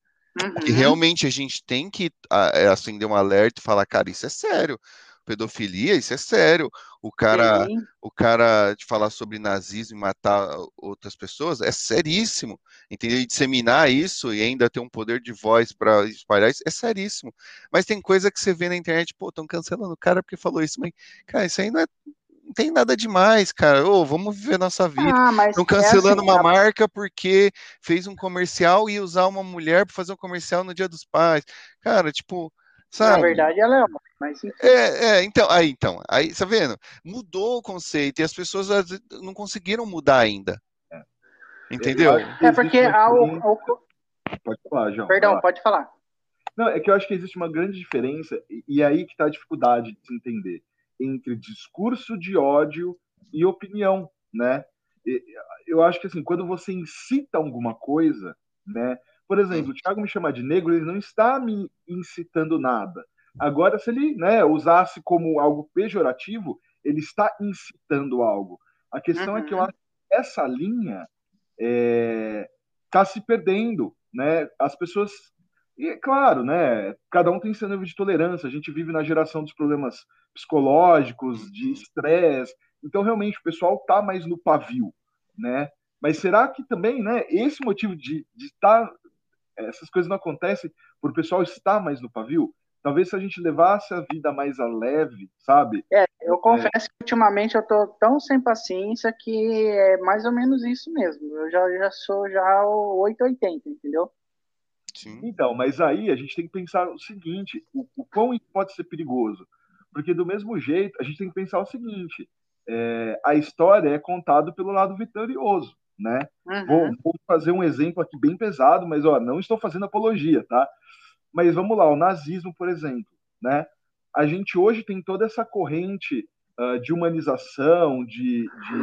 uhum. que realmente a gente tem que é, acender um alerta e falar, cara, isso é sério pedofilia, isso é sério. O cara, Sim. o cara de falar sobre nazismo e matar outras pessoas é seríssimo. Entendeu? E disseminar isso e ainda ter um poder de voz para espalhar isso é seríssimo. Mas tem coisa que você vê na internet, pô, estão cancelando o cara porque falou isso, mas, cara, isso aí não é não tem nada demais, cara. Ô, vamos viver nossa vida. Estão ah, cancelando é assim, uma marca porque fez um comercial e usar uma mulher para fazer um comercial no Dia dos Pais. Cara, tipo, Sabe? Na verdade, ela é uma, mas é, é, então, aí, então, aí, tá vendo? Mudou o conceito e as pessoas não conseguiram mudar ainda. É. Entendeu? É porque ao, ao... Pode falar, João. Perdão, pode falar. Não, é que eu acho que existe uma grande diferença, e, e aí que está a dificuldade de se entender, entre discurso de ódio e opinião, né? Eu acho que assim, quando você incita alguma coisa, né? Por exemplo, o Thiago me chamar de negro, ele não está me incitando nada. Agora, se ele né, usasse como algo pejorativo, ele está incitando algo. A questão uhum. é que eu uhum. acho que essa linha está é, tá se perdendo. Né? As pessoas. E é claro, né? Cada um tem seu nível de tolerância. A gente vive na geração dos problemas psicológicos, de estresse. Então, realmente, o pessoal está mais no pavio, né? Mas será que também, né? Esse motivo de, de estar tá essas coisas não acontecem por o pessoal estar mais no pavio. Talvez se a gente levasse a vida mais a leve, sabe? É, eu confesso é. que ultimamente eu tô tão sem paciência que é mais ou menos isso mesmo. Eu já, já sou já o 880, entendeu? Sim. Então, mas aí a gente tem que pensar o seguinte: o, o quão isso pode ser perigoso? Porque do mesmo jeito, a gente tem que pensar o seguinte: é, a história é contada pelo lado vitorioso né? Uhum. Vou, vou, fazer um exemplo aqui bem pesado, mas ó, não estou fazendo apologia, tá? Mas vamos lá, o nazismo, por exemplo, né? A gente hoje tem toda essa corrente uh, de humanização, de, de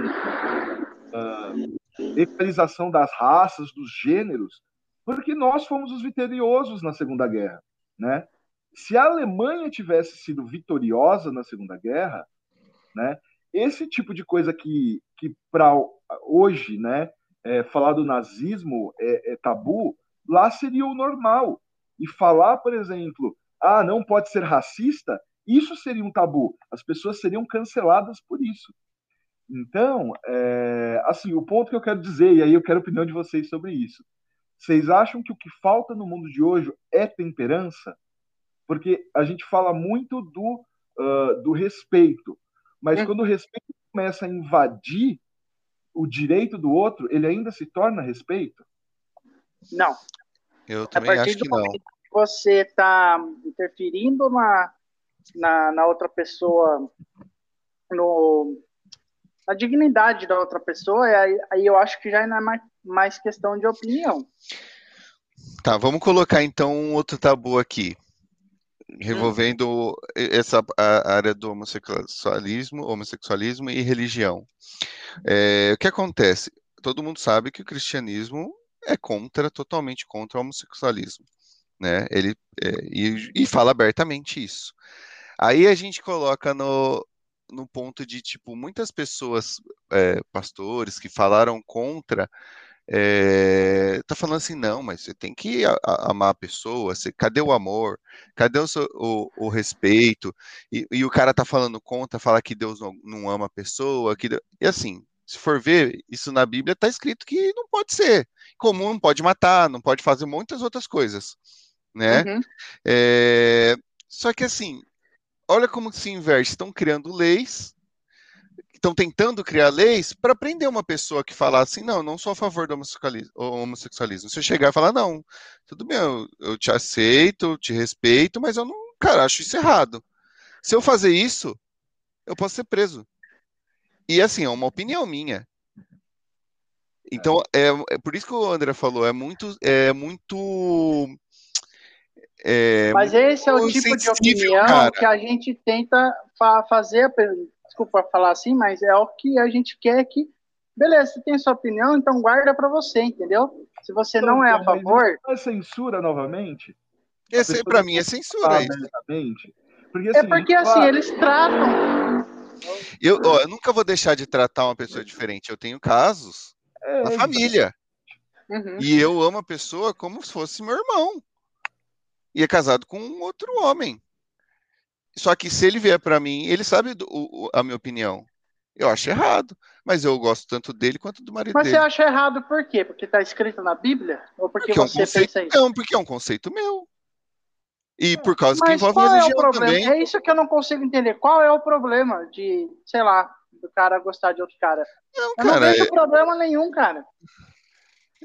uh, equalização das raças, dos gêneros, porque nós fomos os vitoriosos na Segunda Guerra, né? Se a Alemanha tivesse sido vitoriosa na Segunda Guerra, né? Esse tipo de coisa que, que para hoje, né, é, falar do nazismo é, é, tabu, lá seria o normal. E falar, por exemplo, ah, não pode ser racista, isso seria um tabu. As pessoas seriam canceladas por isso. Então, é, assim, o ponto que eu quero dizer, e aí eu quero a opinião de vocês sobre isso. Vocês acham que o que falta no mundo de hoje é temperança? Porque a gente fala muito do, uh, do respeito, mas hum. quando o respeito começa a invadir o direito do outro, ele ainda se torna respeito? Não. Eu também acho que não. Que você está interferindo na, na, na, outra pessoa no, a dignidade da outra pessoa, aí, eu acho que já não é mais, questão de opinião. Tá, vamos colocar então um outro tabu aqui, revolvendo essa área do homossexualismo, homossexualismo e religião. É, o que acontece? Todo mundo sabe que o cristianismo é contra, totalmente contra o homossexualismo, né? Ele é, e, e fala abertamente isso. Aí a gente coloca no, no ponto de, tipo, muitas pessoas, é, pastores, que falaram contra, é, tá falando assim, não, mas você tem que a, a, amar a pessoa, você, cadê o amor, cadê o, o, o respeito, e, e, o cara tá falando contra, fala que Deus não, não ama a pessoa, que, e assim, se for ver, isso na Bíblia tá escrito que não pode ser, comum não pode matar, não pode fazer muitas outras coisas, né, uhum. é, só que assim, olha como se inverte. Estão criando leis, estão tentando criar leis para prender uma pessoa que fala assim, não, não sou a favor do homossexualismo. Se eu chegar e falar, não, tudo bem, eu, eu te aceito, te respeito, mas eu não, cara, acho isso errado. Se eu fazer isso, eu posso ser preso. E assim, é uma opinião minha. Então, é, é por isso que o André falou, é muito, é muito é, Mas esse é o tipo de opinião cara. que a gente tenta fa fazer, desculpa falar assim, mas é o que a gente quer que, beleza, você tem sua opinião, então guarda para você, entendeu? Se você não, não é a favor. É censura novamente? Esse para mim é censura. Porque, é assim, é porque assim, claro, eles tratam. Eu, ó, eu nunca vou deixar de tratar uma pessoa diferente. Eu tenho casos é, na família. Uhum. E eu amo a pessoa como se fosse meu irmão e é casado com um outro homem. Só que se ele vier para mim, ele sabe do, o, a minha opinião. Eu acho errado, mas eu gosto tanto dele quanto do marido mas dele. Mas você acha errado por quê? Porque está escrito na Bíblia? Ou porque, porque você é um conceito, pensa isso? Não, porque é um conceito meu. E por causa mas que envolve a religião é também. É isso que eu não consigo entender. Qual é o problema de, sei lá, do cara gostar de outro cara? Não, eu cara, não vejo é... problema nenhum, cara.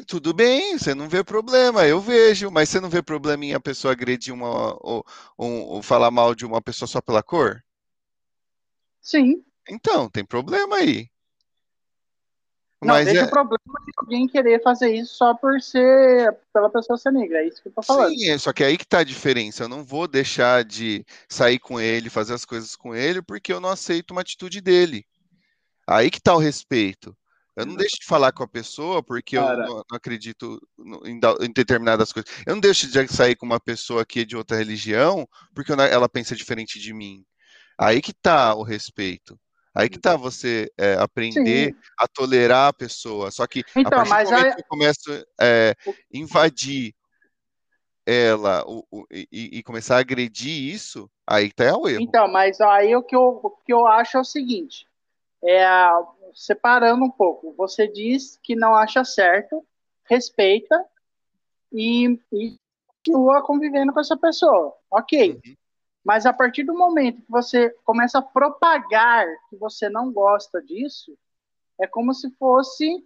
Tudo bem, você não vê problema, eu vejo, mas você não vê problema em a pessoa agredir uma ou, ou, ou falar mal de uma pessoa só pela cor? Sim. Então, tem problema aí. Não, mas vejo é... o problema de alguém querer fazer isso só por ser, pela pessoa ser negra, é isso que eu tô falando. Sim, é, só que aí que tá a diferença. Eu não vou deixar de sair com ele, fazer as coisas com ele, porque eu não aceito uma atitude dele. Aí que tá o respeito. Eu não deixo de falar com a pessoa porque Cara. eu não, não acredito em, em, determinadas coisas. Eu não deixo de sair com uma pessoa que é de outra religião porque ela pensa diferente de mim. Aí que tá o respeito. Aí que tá você é, aprender Sim. a tolerar a pessoa. Só que então, a partir do momento aí... que eu começo a é, invadir ela o, o, e, e, começar a agredir isso, aí tá o erro. Então, mas aí o que eu, o que eu acho é o seguinte: é, separando um pouco. Você diz que não acha certo, respeita e, e continua convivendo com essa pessoa. Ok. Uhum. Mas a partir do momento que você começa a propagar que você não gosta disso, é como se fosse.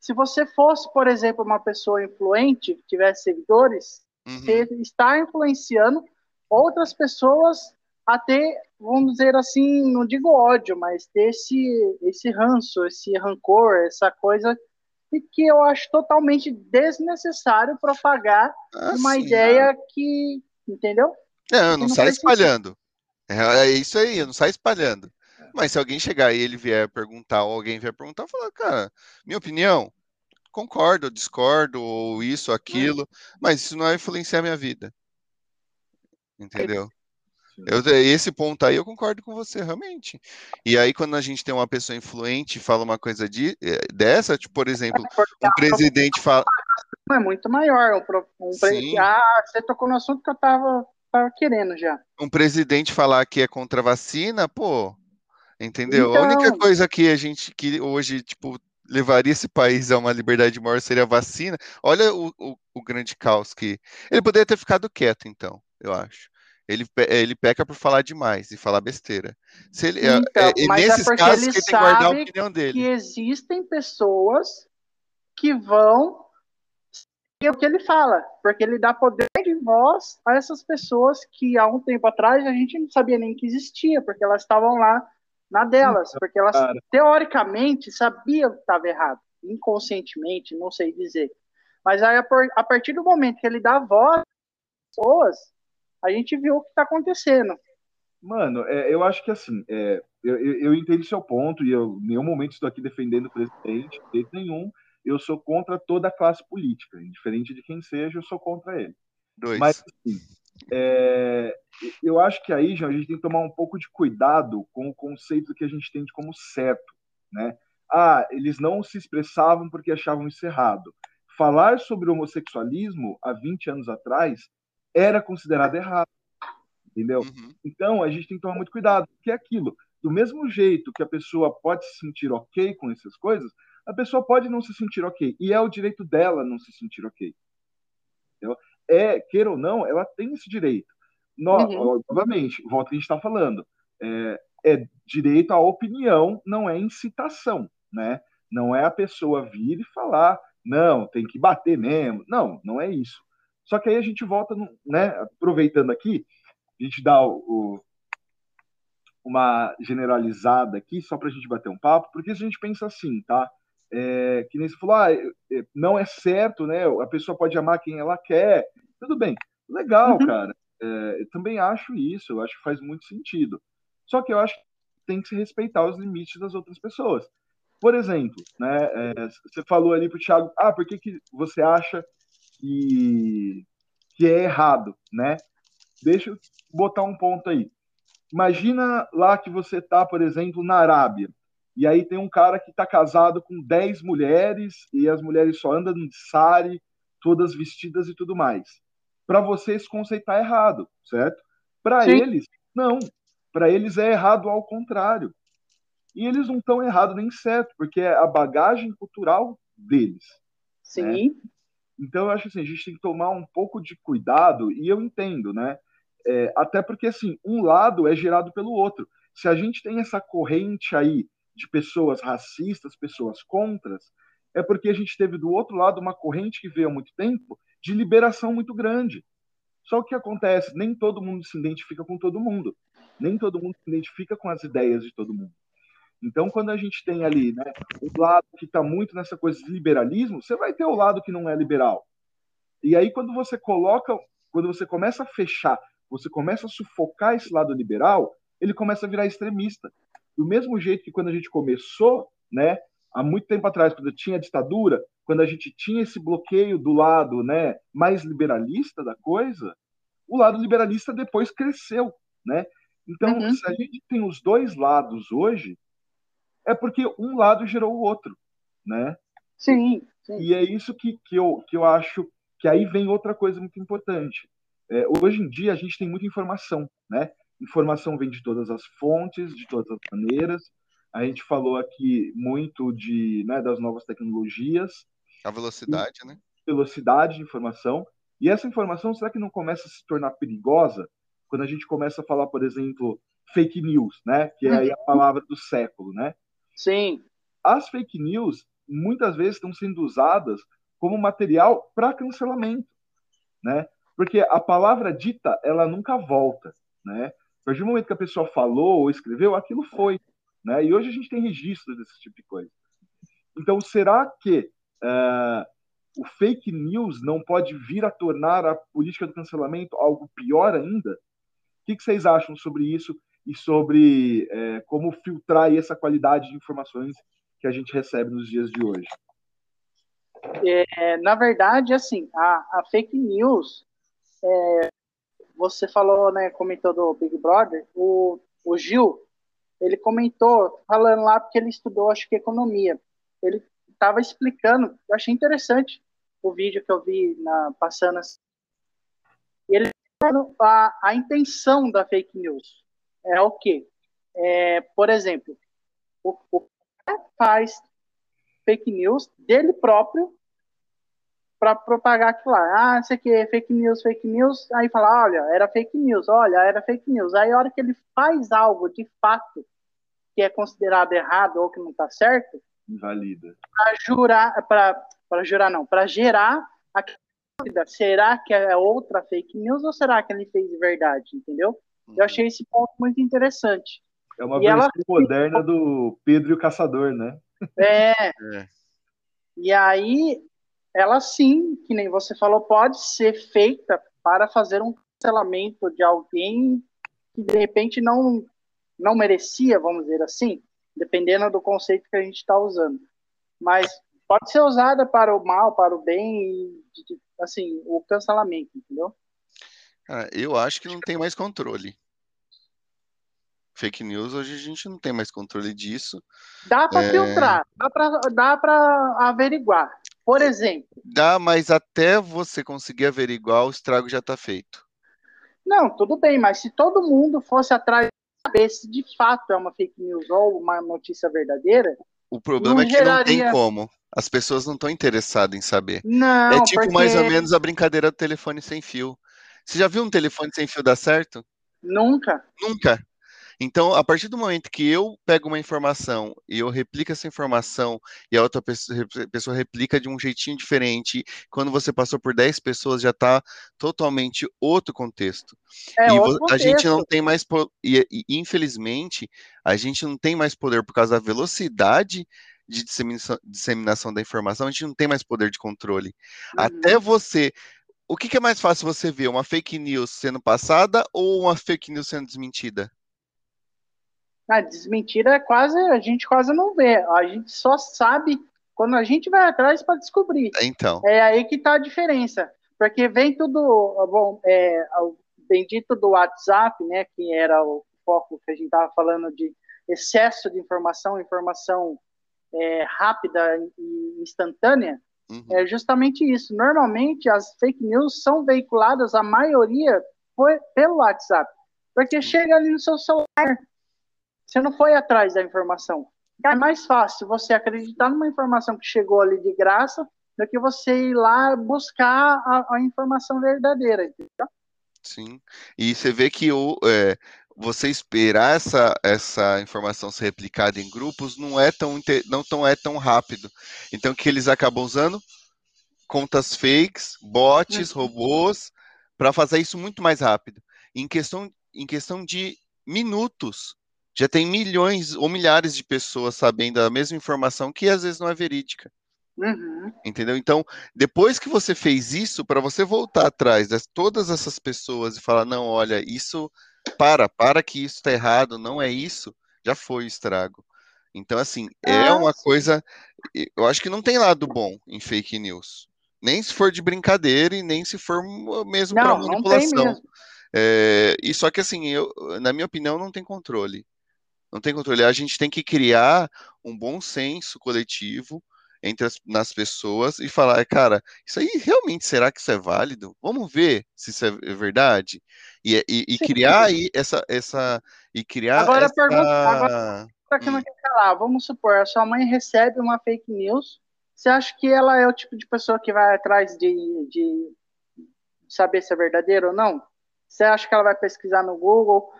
Se você fosse, por exemplo, uma pessoa influente, que tivesse seguidores, uhum. você está influenciando outras pessoas a ter, vamos dizer assim, não digo ódio, mas ter esse, esse ranço, esse rancor, essa coisa e que eu acho totalmente desnecessário propagar ah, uma sim, ideia que, entendeu? Não, não, não sai espalhando. É, é, isso aí, não sai espalhando. Mas se alguém chegar e ele vier perguntar, ou alguém vier perguntar, falar, cara, minha opinião, concordo, discordo, ou isso, aquilo, mas isso não vai influenciar a minha vida. Entendeu? Eu, esse ponto aí eu concordo com você, realmente. E aí, quando a gente tem uma pessoa influente e fala uma coisa de, eh, dessa, tipo, por exemplo, um presidente fala. É muito maior. Um, um pre... Ah, você tocou no assunto que eu tava, tava querendo já. Um presidente falar que é contra a vacina, pô, entendeu? Então... A única então coisa que a gente que hoje, tipo, levaria esse país a uma liberdade maior seria a vacina. Olha o, o, o grande caos que. Ele poderia ter ficado quieto, então, eu acho ele, ele peca por falar demais e falar besteira. Se ele, é, então, é, é, nesses é casos ele que ele tem que guardar a opinião dele. Que existem pessoas que vão o que ele fala, porque ele dá poder de voz a essas pessoas que há um tempo atrás a gente não sabia nem que existia, porque elas estavam lá na delas, porque elas Cara. teoricamente sabiam que estava errado, inconscientemente, não sei dizer. Mas aí, a partir do momento que ele dá voz às pessoas, a gente viu o que está acontecendo. Mano, é, eu acho que assim, é, eu, eu, entendo seu ponto e eu em nenhum momento estou aqui defendendo o presidente, de jeito nenhum. Eu sou contra toda a classe política, indiferente de quem seja, eu sou contra ele. Dois. Mas, assim, é, eu acho que aí, João, a gente tem que tomar um pouco de cuidado com o conceito que a gente tem de como certo, né? Ah, eles não se expressavam porque achavam isso errado. Falar sobre homossexualismo há 20 anos atrás era considerado errado, entendeu? Uhum. Então, a gente tem que tomar muito cuidado, porque é aquilo. Do mesmo jeito que a pessoa pode se sentir ok com essas coisas, a pessoa pode não se sentir ok. E é o direito dela não se sentir ok. Entendeu? É, queira ou não, ela tem esse direito. No, uhum. Novamente, volta que a gente está falando. É, é direito à opinião, não é incitação, né? Não é a pessoa vir e falar, não, tem que bater mesmo. Não, não é isso. Só que aí a gente volta, né? Aproveitando aqui, a gente dá o, o, uma generalizada aqui, só para a gente bater um papo, porque se a gente pensa assim, tá? É, que nem você falou, ah, é, não é certo, né? A pessoa pode amar quem ela quer. Tudo bem, legal, uhum. cara. É, eu também acho isso, eu acho que faz muito sentido. Só que eu acho que tem que se respeitar os limites das outras pessoas. Por exemplo, né, é, você falou ali para o Thiago, ah, por que, que você acha que, que é errado, né? Deixa eu botar um ponto aí. Imagina lá que você está, por exemplo, na Arábia, e aí tem um cara que está casado com 10 mulheres, e as mulheres só andam de sari, todas vestidas e tudo mais. Para você, esse conceito está errado, certo? Para eles, não. Para eles é errado ao contrário. E eles não estão errados nem certo, porque é a bagagem cultural deles. Sim. Né? Então, eu acho assim, a gente tem que tomar um pouco de cuidado, e eu entendo, né? É, até porque, assim, um lado é gerado pelo outro. Se a gente tem essa corrente aí de pessoas racistas, pessoas contras, é porque a gente teve do outro lado uma corrente que veio há muito tempo de liberação muito grande. Só o que acontece, nem todo mundo se identifica com todo mundo, nem todo mundo se identifica com as ideias de todo mundo. Então, quando a gente tem ali né, um lado que está muito nessa coisa de liberalismo, você vai ter o lado que não é liberal. E aí, quando você coloca, quando você começa a fechar você começa a sufocar esse lado liberal, ele começa a virar extremista. Do mesmo jeito que quando a gente começou, né, há muito tempo atrás, quando tinha a ditadura, quando a gente tinha esse bloqueio do lado, né, mais liberalista da coisa, o lado liberalista depois cresceu, né? Então, uhum. se a gente tem os dois lados hoje, é porque um lado gerou o outro, né? Sim. sim. E é isso que, que, eu, que eu acho que aí vem outra coisa muito importante. É, hoje em dia a gente tem muita informação, né? Informação vem de todas as fontes, de todas as maneiras. A gente falou aqui muito de, né, das novas tecnologias. A velocidade, né? Velocidade de informação. E essa informação, será que não começa a se tornar perigosa quando a gente começa a falar, por exemplo, fake news, né? Que é a palavra do século, né? Sim. As fake news muitas vezes estão sendo usadas como material para cancelamento, né? Porque a palavra dita, ela nunca volta, né? A partir do momento que a pessoa falou ou escreveu, aquilo foi, né? E hoje a gente tem registros desse tipo de coisa. Então, será que uh, o fake news não pode vir a tornar a política do cancelamento algo pior ainda? O que, que vocês acham sobre isso e sobre uh, como filtrar essa qualidade de informações que a gente recebe nos dias de hoje? É, na verdade, assim, a, a fake news é, você falou, né, comentou do Big Brother, o, o Gil, ele comentou, falando lá, porque ele estudou, acho que economia. Ele estava explicando, eu achei interessante o vídeo que eu vi na, passando assim. Ele a, a intenção da fake news é o quê? É, por exemplo, o, o faz fake news dele próprio para propagar aquilo lá. Ah, isso aqui é fake news, fake news. Aí fala, olha, era fake news, olha, era fake news. Aí a hora que ele faz algo de fato que é considerado errado ou que não está certo, invalida. Para jurar, para jurar não, para gerar a dúvida, será que é outra fake news ou será que ele fez de verdade, entendeu? Eu achei esse ponto muito interessante. É uma e versão ela... moderna do Pedro e o Caçador, né? É. é. E aí, ela sim, que nem você falou, pode ser feita para fazer um cancelamento de alguém que de repente não, não merecia, vamos dizer assim, dependendo do conceito que a gente está usando. Mas pode ser usada para o mal, para o bem, assim, o cancelamento, entendeu? Eu acho que não tem mais controle. Fake news, hoje a gente não tem mais controle disso. Dá para é... filtrar, dá para averiguar. Por exemplo. Dá, mas até você conseguir averiguar, o estrago já está feito. Não, tudo bem, mas se todo mundo fosse atrás de saber se de fato é uma fake news ou uma notícia verdadeira. O problema é que geraria... não tem como. As pessoas não estão interessadas em saber. Não, é tipo porque... mais ou menos a brincadeira do telefone sem fio. Você já viu um telefone sem fio dar certo? Nunca. Nunca. Então, a partir do momento que eu pego uma informação e eu replico essa informação e a outra pessoa replica de um jeitinho diferente, quando você passou por 10 pessoas já está totalmente outro contexto. É, e outro a contexto. gente não tem mais. E, e, infelizmente, a gente não tem mais poder por causa da velocidade de disseminação, disseminação da informação, a gente não tem mais poder de controle. Uhum. Até você o que, que, é mais fácil você ver? Uma fake news sendo passada ou uma fake news sendo desmentida? A desmentida é quase, a gente quase não vê. A gente só sabe quando a gente vai atrás para descobrir. Então. É aí que está a diferença. Porque vem tudo, bom, é, o bendito do WhatsApp, né, que era o foco que a gente estava falando de excesso de informação, informação é, rápida e instantânea, uhum. é justamente isso. Normalmente as fake news são veiculadas, a maioria, foi pelo WhatsApp. Porque chega ali no seu celular, você não foi atrás da informação. É mais fácil você acreditar numa informação que chegou ali de graça do que você ir lá buscar a, a informação verdadeira, entendeu? Sim. E você vê que o, é, você esperar essa, essa informação ser replicada em grupos não é tão não tão é tão rápido. Então que eles acabam usando contas fakes, bots, uhum. robôs para fazer isso muito mais rápido. Em questão em questão de minutos, já tem milhões ou milhares de pessoas sabendo a mesma informação que às vezes não é verídica. Uhum. Entendeu? Então, depois que você fez isso, para você voltar atrás de todas essas pessoas e falar, não, olha, isso, para, para que isso está errado, não é isso, já foi o estrago. Então, assim, é ah, uma coisa. Eu acho que não tem lado bom em fake news. Nem se for de brincadeira e nem se for mesmo para manipulação. É, e só que assim, eu, na minha opinião, não tem controle não tem controle. A gente tem que criar um bom senso coletivo entre as, nas pessoas e falar, cara, isso aí realmente será que isso é válido? Vamos ver se isso é verdade e, e, e criar aí essa essa e criar agora essa... pergunta agora que hum. não quer falar. Vamos supor, a sua mãe recebe uma fake news. Você acha que ela é o tipo de pessoa que vai atrás de, de saber se é verdadeiro ou não? Você acha que ela vai pesquisar no Google?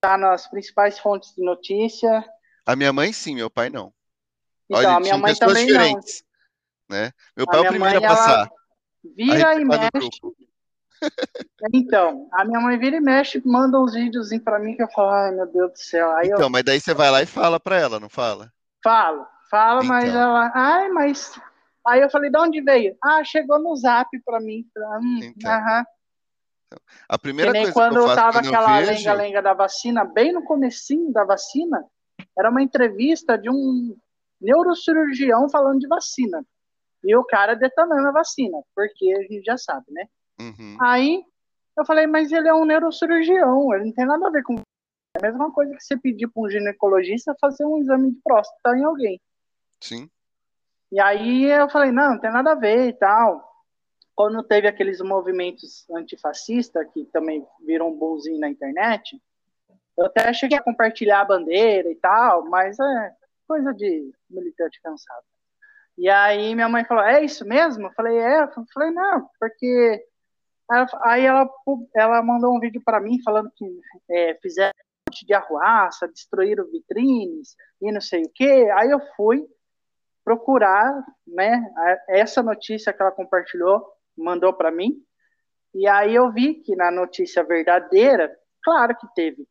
Tá nas principais fontes de notícia. A minha mãe sim, meu pai não. Então, Olha, a minha mãe também diferentes, não. Né? Meu pai a é o primeiro a passar. Vira e mexe. Então, a minha mãe vira e mexe, manda uns vídeos para mim que eu falo, ai meu Deus do céu. Aí então, eu... mas daí você vai lá e fala para ela, não fala? Falo, fala, então. mas ela, ai, mas. Aí eu falei, de onde veio? Ah, chegou no zap para mim. Hum, então. Aham. A primeira que coisa quando que eu faço tava aquela lenga-lenga da vacina, bem no comecinho da vacina, era uma entrevista de um neurocirurgião falando de vacina. E o cara detonando a vacina, porque a gente já sabe, né? Uhum. Aí eu falei, mas ele é um neurocirurgião, ele não tem nada a ver com. É a mesma coisa que você pedir para um ginecologista fazer um exame de próstata em alguém. Sim. E aí eu falei, não, não tem nada a ver e tal quando teve aqueles movimentos antifascistas, que também viram um bonzinho na internet, eu até cheguei a compartilhar a bandeira e tal, mas é coisa de militante cansado. E aí minha mãe falou, é isso mesmo? Eu falei, é. Eu falei, não, porque... Aí ela, ela mandou um vídeo para mim falando que é, fizeram um monte de arruaça, destruíram vitrines e não sei o quê. Aí eu fui procurar, né, essa notícia que ela compartilhou mandou para mim. E aí eu vi que na notícia verdadeira, claro que teve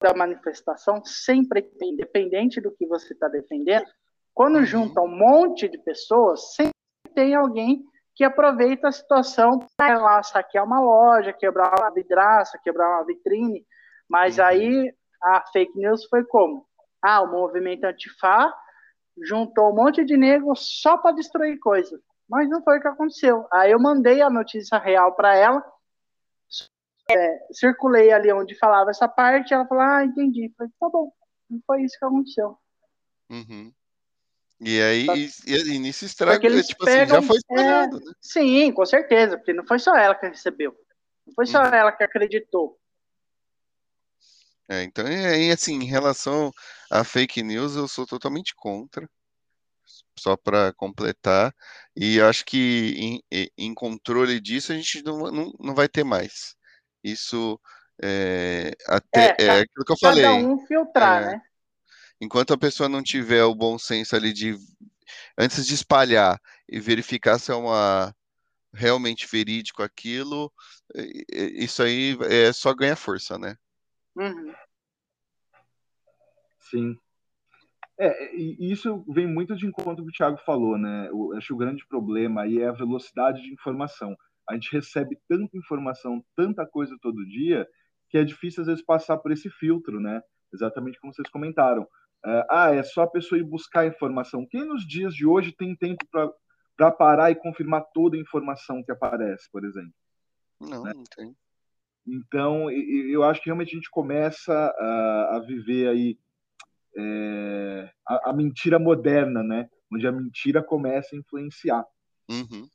da manifestação sempre, independente do que você está defendendo, quando uhum. junta um monte de pessoas, sempre tem alguém que aproveita a situação para lá saquear uma loja, quebrar uma vidraça, quebrar uma vitrine. Mas uhum. aí a fake news foi como? Ah, o movimento antifá juntou um monte de negros só para destruir coisa. Mas não foi o que aconteceu. Aí eu mandei a notícia real para ela, é, circulei ali onde falava essa parte, ela falou, ah, entendi. Falei, tá bom, não foi isso que aconteceu. Uhum. E aí, e, e nisso estraga, tipo pegam, assim, já foi espalhado, é, né? Sim, com certeza, porque não foi só ela que recebeu. Não foi só uhum. ela que acreditou. É, então, é, assim, em relação a fake news, eu sou totalmente contra. Só para completar. E acho que em, em, controle disso a gente não, não, não vai ter mais. Isso é, até é, é aquilo que eu falei. Cada um filtrar, é, né? Enquanto a pessoa não tiver o bom senso ali de antes de espalhar e verificar se é uma realmente verídico aquilo, isso aí é só ganha força, né? Uhum. Sim. É, e isso vem muito de encontro com o Thiago falou, né? Eu acho que o grande problema aí é a velocidade de informação. A gente recebe tanta informação, tanta coisa todo dia, que é difícil às vezes passar por esse filtro, né? Exatamente como vocês comentaram. Uh, ah, é só a pessoa ir buscar informação. Quem nos dias de hoje tem tempo para parar e confirmar toda a informação que aparece, por exemplo? Não, né? não tem. Então, eu acho que realmente a gente começa a, a viver aí é, a, a, mentira moderna, né? Onde a mentira começa a influenciar. Uhum.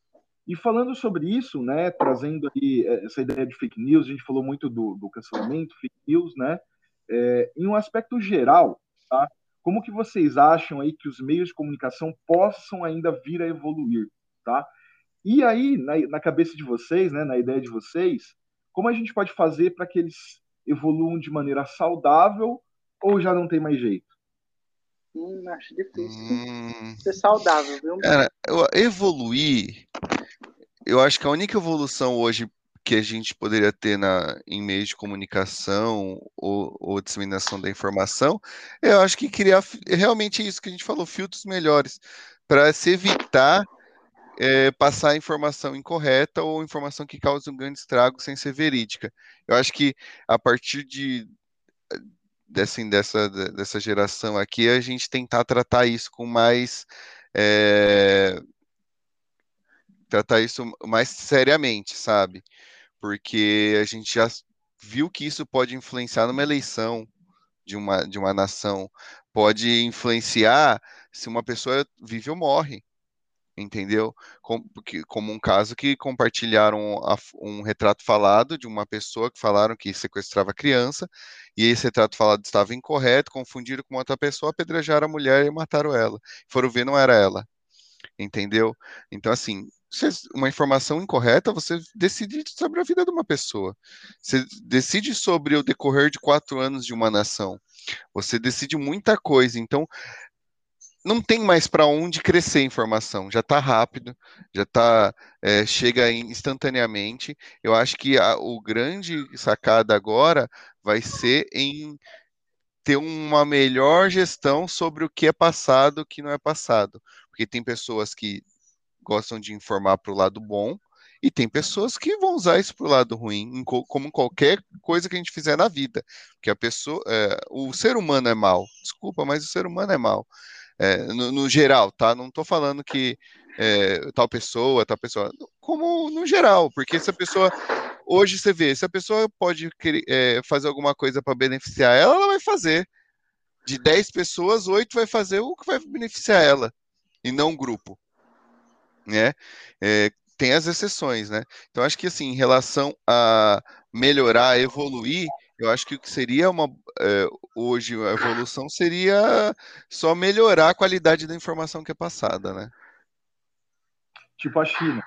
E falando sobre isso, né, trazendo aí é, essa ideia de fake news, a gente falou muito do, do cancelamento, fake news, né? É, em um aspecto geral, tá? Como que vocês acham aí que os meios de comunicação possam ainda vir a evoluir, tá? E aí, na, na cabeça de vocês, né, na ideia de vocês, como a gente pode fazer para que eles evoluam de maneira saudável ou já não tem mais jeito? Hum, acho difícil hum... ser saudável, viu? Cara, evoluir, eu acho que a única evolução hoje que a gente poderia ter na, em meios de comunicação ou, ou, disseminação da informação, eu acho que criar realmente isso que a gente falou, filtros melhores, para se evitar é, passar informação incorreta ou informação que cause um grande estrago sem ser verídica. Eu acho que a partir de assim, dessa, dessa geração aqui, a gente tentar tratar isso com mais. É, tratar isso mais seriamente, sabe? Porque a gente já viu que isso pode influenciar numa eleição de uma, de uma nação, pode influenciar se uma pessoa vive ou morre entendeu? Como, como um caso que compartilharam a, um retrato falado de uma pessoa que falaram que sequestrava criança, e esse retrato falado estava incorreto, confundiram com outra pessoa, apedrejaram a mulher e mataram ela. Foram ver, não era ela, entendeu? Então, assim, uma informação incorreta, você decide sobre a vida de uma pessoa. Você decide sobre o decorrer de quatro anos de uma nação. Você decide muita coisa. Então, não tem mais para onde crescer a informação, já está rápido, já tá é, chega instantaneamente. Eu acho que a, o grande sacada agora vai ser em ter uma melhor gestão sobre o que é passado, o que não é passado, porque tem pessoas que gostam de informar para o lado bom e tem pessoas que vão usar isso para o lado ruim, como qualquer coisa que a gente fizer na vida, porque a pessoa, é, o ser humano é mal. Desculpa, mas o ser humano é mal é, no, no, geral, tá? Não estou falando que é, tal pessoa, tal pessoa, como no geral, porque se a pessoa hoje você vê, se a pessoa pode é, fazer alguma coisa para beneficiar ela, ela vai fazer. De 10 pessoas, 8 vai fazer o que vai beneficiar ela, e não um grupo. Né? É, tem as exceções, né? Então, acho que assim, em relação a melhorar, evoluir, eu acho que o que seria uma é, hoje a evolução seria só melhorar a qualidade da informação que é passada, né? Tipo a China.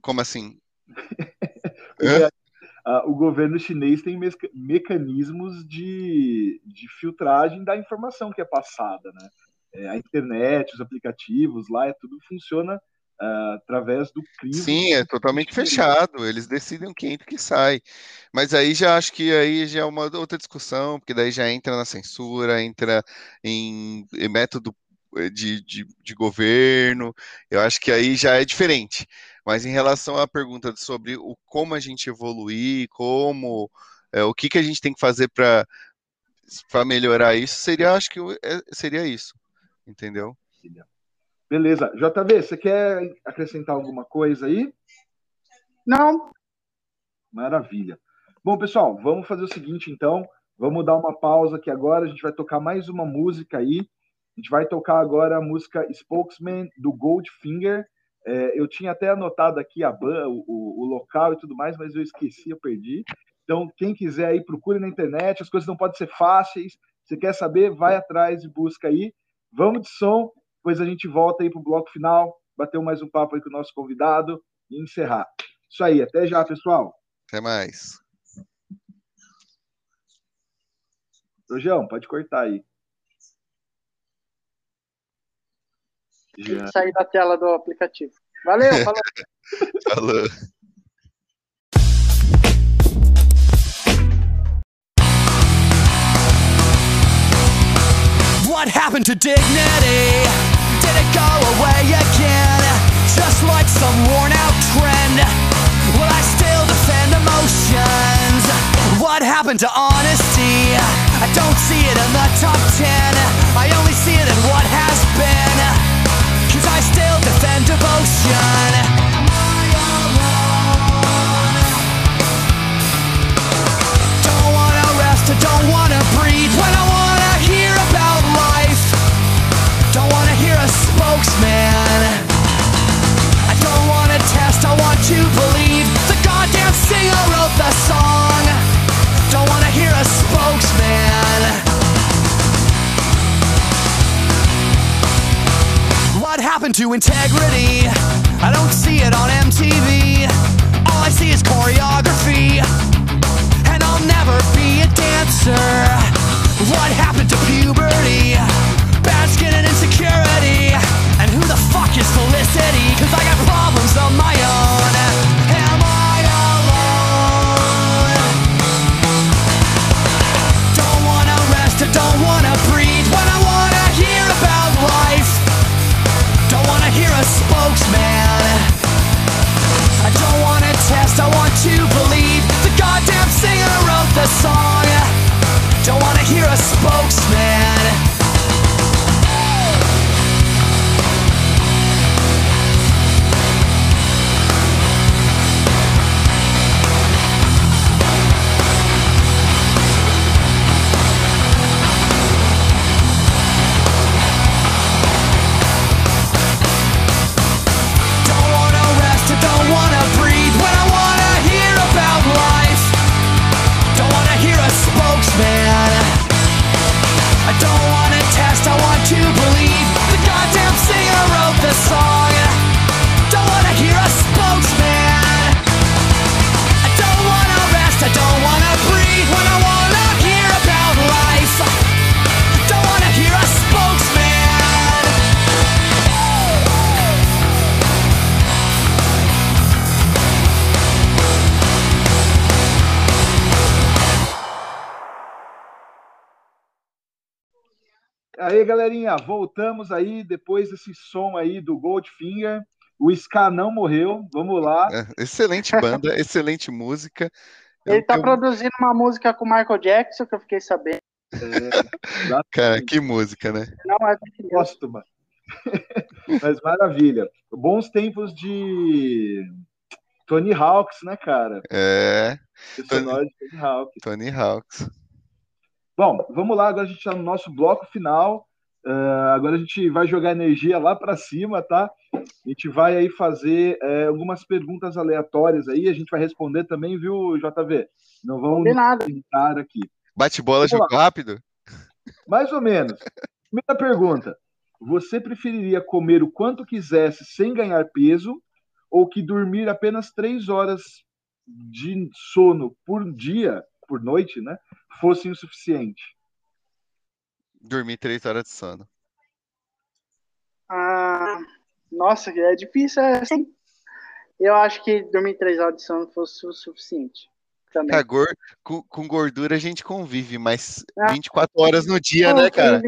Como assim? o governo chinês tem mecanismos de, de filtragem da informação que é passada, né? É, a internet, os aplicativos lá, é tudo funciona uh, através do crime. Sim, é totalmente fechado. Eles decidem quem entra e que sai. Mas aí já acho que aí já é uma outra discussão, porque daí já entra na censura, entra em, em método eh, de, de, de, governo. Eu acho que aí já é diferente. Mas em relação à pergunta sobre o como a gente evoluir, como é, o que, que a gente tem que fazer para melhorar isso, seria acho que é, seria isso, entendeu? Beleza. JV, você quer acrescentar alguma coisa aí? Não. Maravilha. Bom, pessoal, vamos fazer o seguinte, então. Vamos dar uma pausa aqui agora. A gente vai tocar mais uma música aí. A gente vai tocar agora a música Spokesman do Goldfinger. É, eu tinha até anotado aqui a ban, o, o, local e tudo mais, mas eu esqueci, eu perdi. Então, quem quiser aí, procure na internet. As coisas não podem ser fáceis. Você quer saber? Vai atrás e busca aí. Vamos de som. Depois a gente volta aí para o bloco final, bater mais um papo aí com o nosso convidado e encerrar. Isso aí, até já, pessoal. Até mais. Rojão, pode cortar aí. Já. Sair da tela do aplicativo. Valeu, falou. falou. What happened to dignity? Did it go away again? Just like some worn out trend Will I still defend emotions? What happened to honesty? Happened to integrity? I don't see it on MTV All I see is choreography And I'll never be a dancer What happened to puberty? Bad skin and insecurity And who the fuck is Felicity? Cause I got problems of my own Aí, galerinha, voltamos aí depois desse som aí do Goldfinger. O Ska não morreu, vamos lá. É, excelente banda, excelente música. Ele tá produzindo uma música com o Michael Jackson, que eu fiquei sabendo. É, Cara, que música, né? Não é Gosto, mano. Mas maravilha. Bons tempos de Tony Hawks, né, cara? É. Tony, Tony Hawks. Tony Hawks. Bom, vamos lá, agora a gente está no nosso bloco final. Uh, agora a gente vai jogar energia lá para cima, tá? A gente vai aí fazer é, algumas perguntas aleatórias aí, a gente vai responder também, viu, JV? Não vamos tentar aqui. Bate bola, jogo rápido? Mais ou menos. Primeira pergunta. Você preferiria comer o quanto quisesse sem ganhar peso ou que dormir apenas três horas de sono por dia por noite, né, fossem o suficiente? Dormir três horas de sono. Ah, Nossa, é difícil, é assim. Eu acho que dormir três horas de sono fosse o suficiente. Também. É, gor com, com, gordura a gente convive, mas ah, 24 horas no dia, né, cara?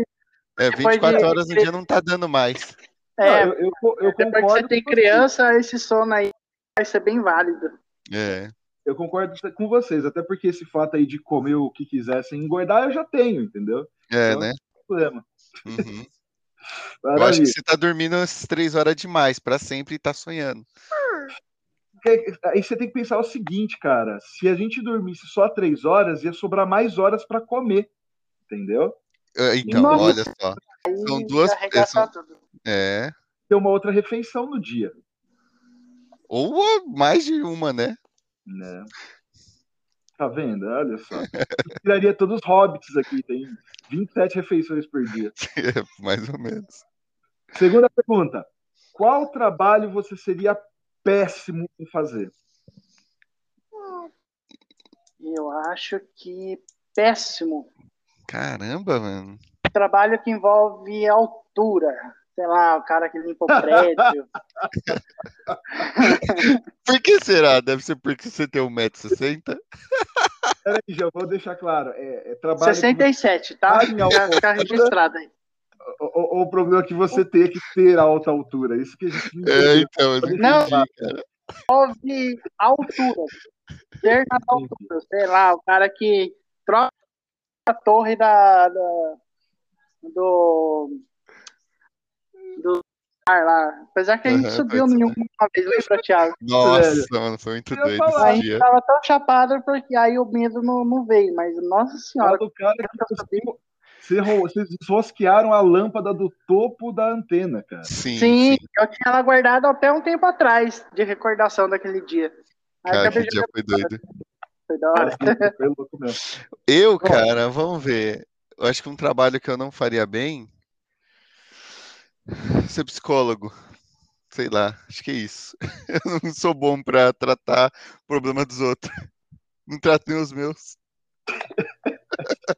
É, 24 de... horas no dia não tá dando mais. É, não, eu, eu, eu concordo. Depois que você tem criança, esse sono aí vai ser bem válido. É. Eu concordo com vocês, até porque esse fato aí de comer o que quiser sem engordar, eu já tenho, entendeu? É, então, né? Não problema. Uhum. eu acho que você tá dormindo as três horas demais, para sempre e tá sonhando. Aí você tem que pensar o seguinte, cara: se a gente dormisse só três horas, ia sobrar mais horas para comer, entendeu? É, então, Nossa. olha só. São duas. São, é. Tem uma outra refeição no dia. Ou mais de uma, né? Né? Tá vendo? Olha só. Eu tiraria todos os hobbits aqui, tem 27 refeições por dia. É, mais ou menos. Segunda pergunta. Qual trabalho você seria péssimo em fazer? Eu acho que péssimo. Caramba, mano. Trabalho que envolve altura sei lá, o cara que limpa o prédio. Por que será? Deve ser porque você tem 1,60m? Peraí, já vou deixar claro. É, é trabalho 67, tá? Já ficar registrado aí. O, o, o, problema é que você tem que ter alta altura. Isso que a gente É, então, eu não, envolve altura. Ter na altura, sei lá, o cara que troca a torre da, da do do ar lá. Apesar que a gente uhum, subiu nenhuma vez, lembra, Thiago? Nossa, velho. mano, foi muito doido esse dia. A gente tava tão chapado porque aí o medo não, não veio, mas nossa senhora. O cara que vocês rosquearam a lâmpada do topo da antena, cara. Sim, sim, sim, eu tinha ela guardada até um tempo atrás, de recordação daquele dia. Aí cara, que dia foi doido. Foi da hora. Foi louco mesmo. Eu, cara, vamos ver. Eu acho que um trabalho que eu não faria bem Ser psicólogo. Sei lá, acho que é isso. Eu não sou bom para tratar problema dos outros. Não trato nem os meus.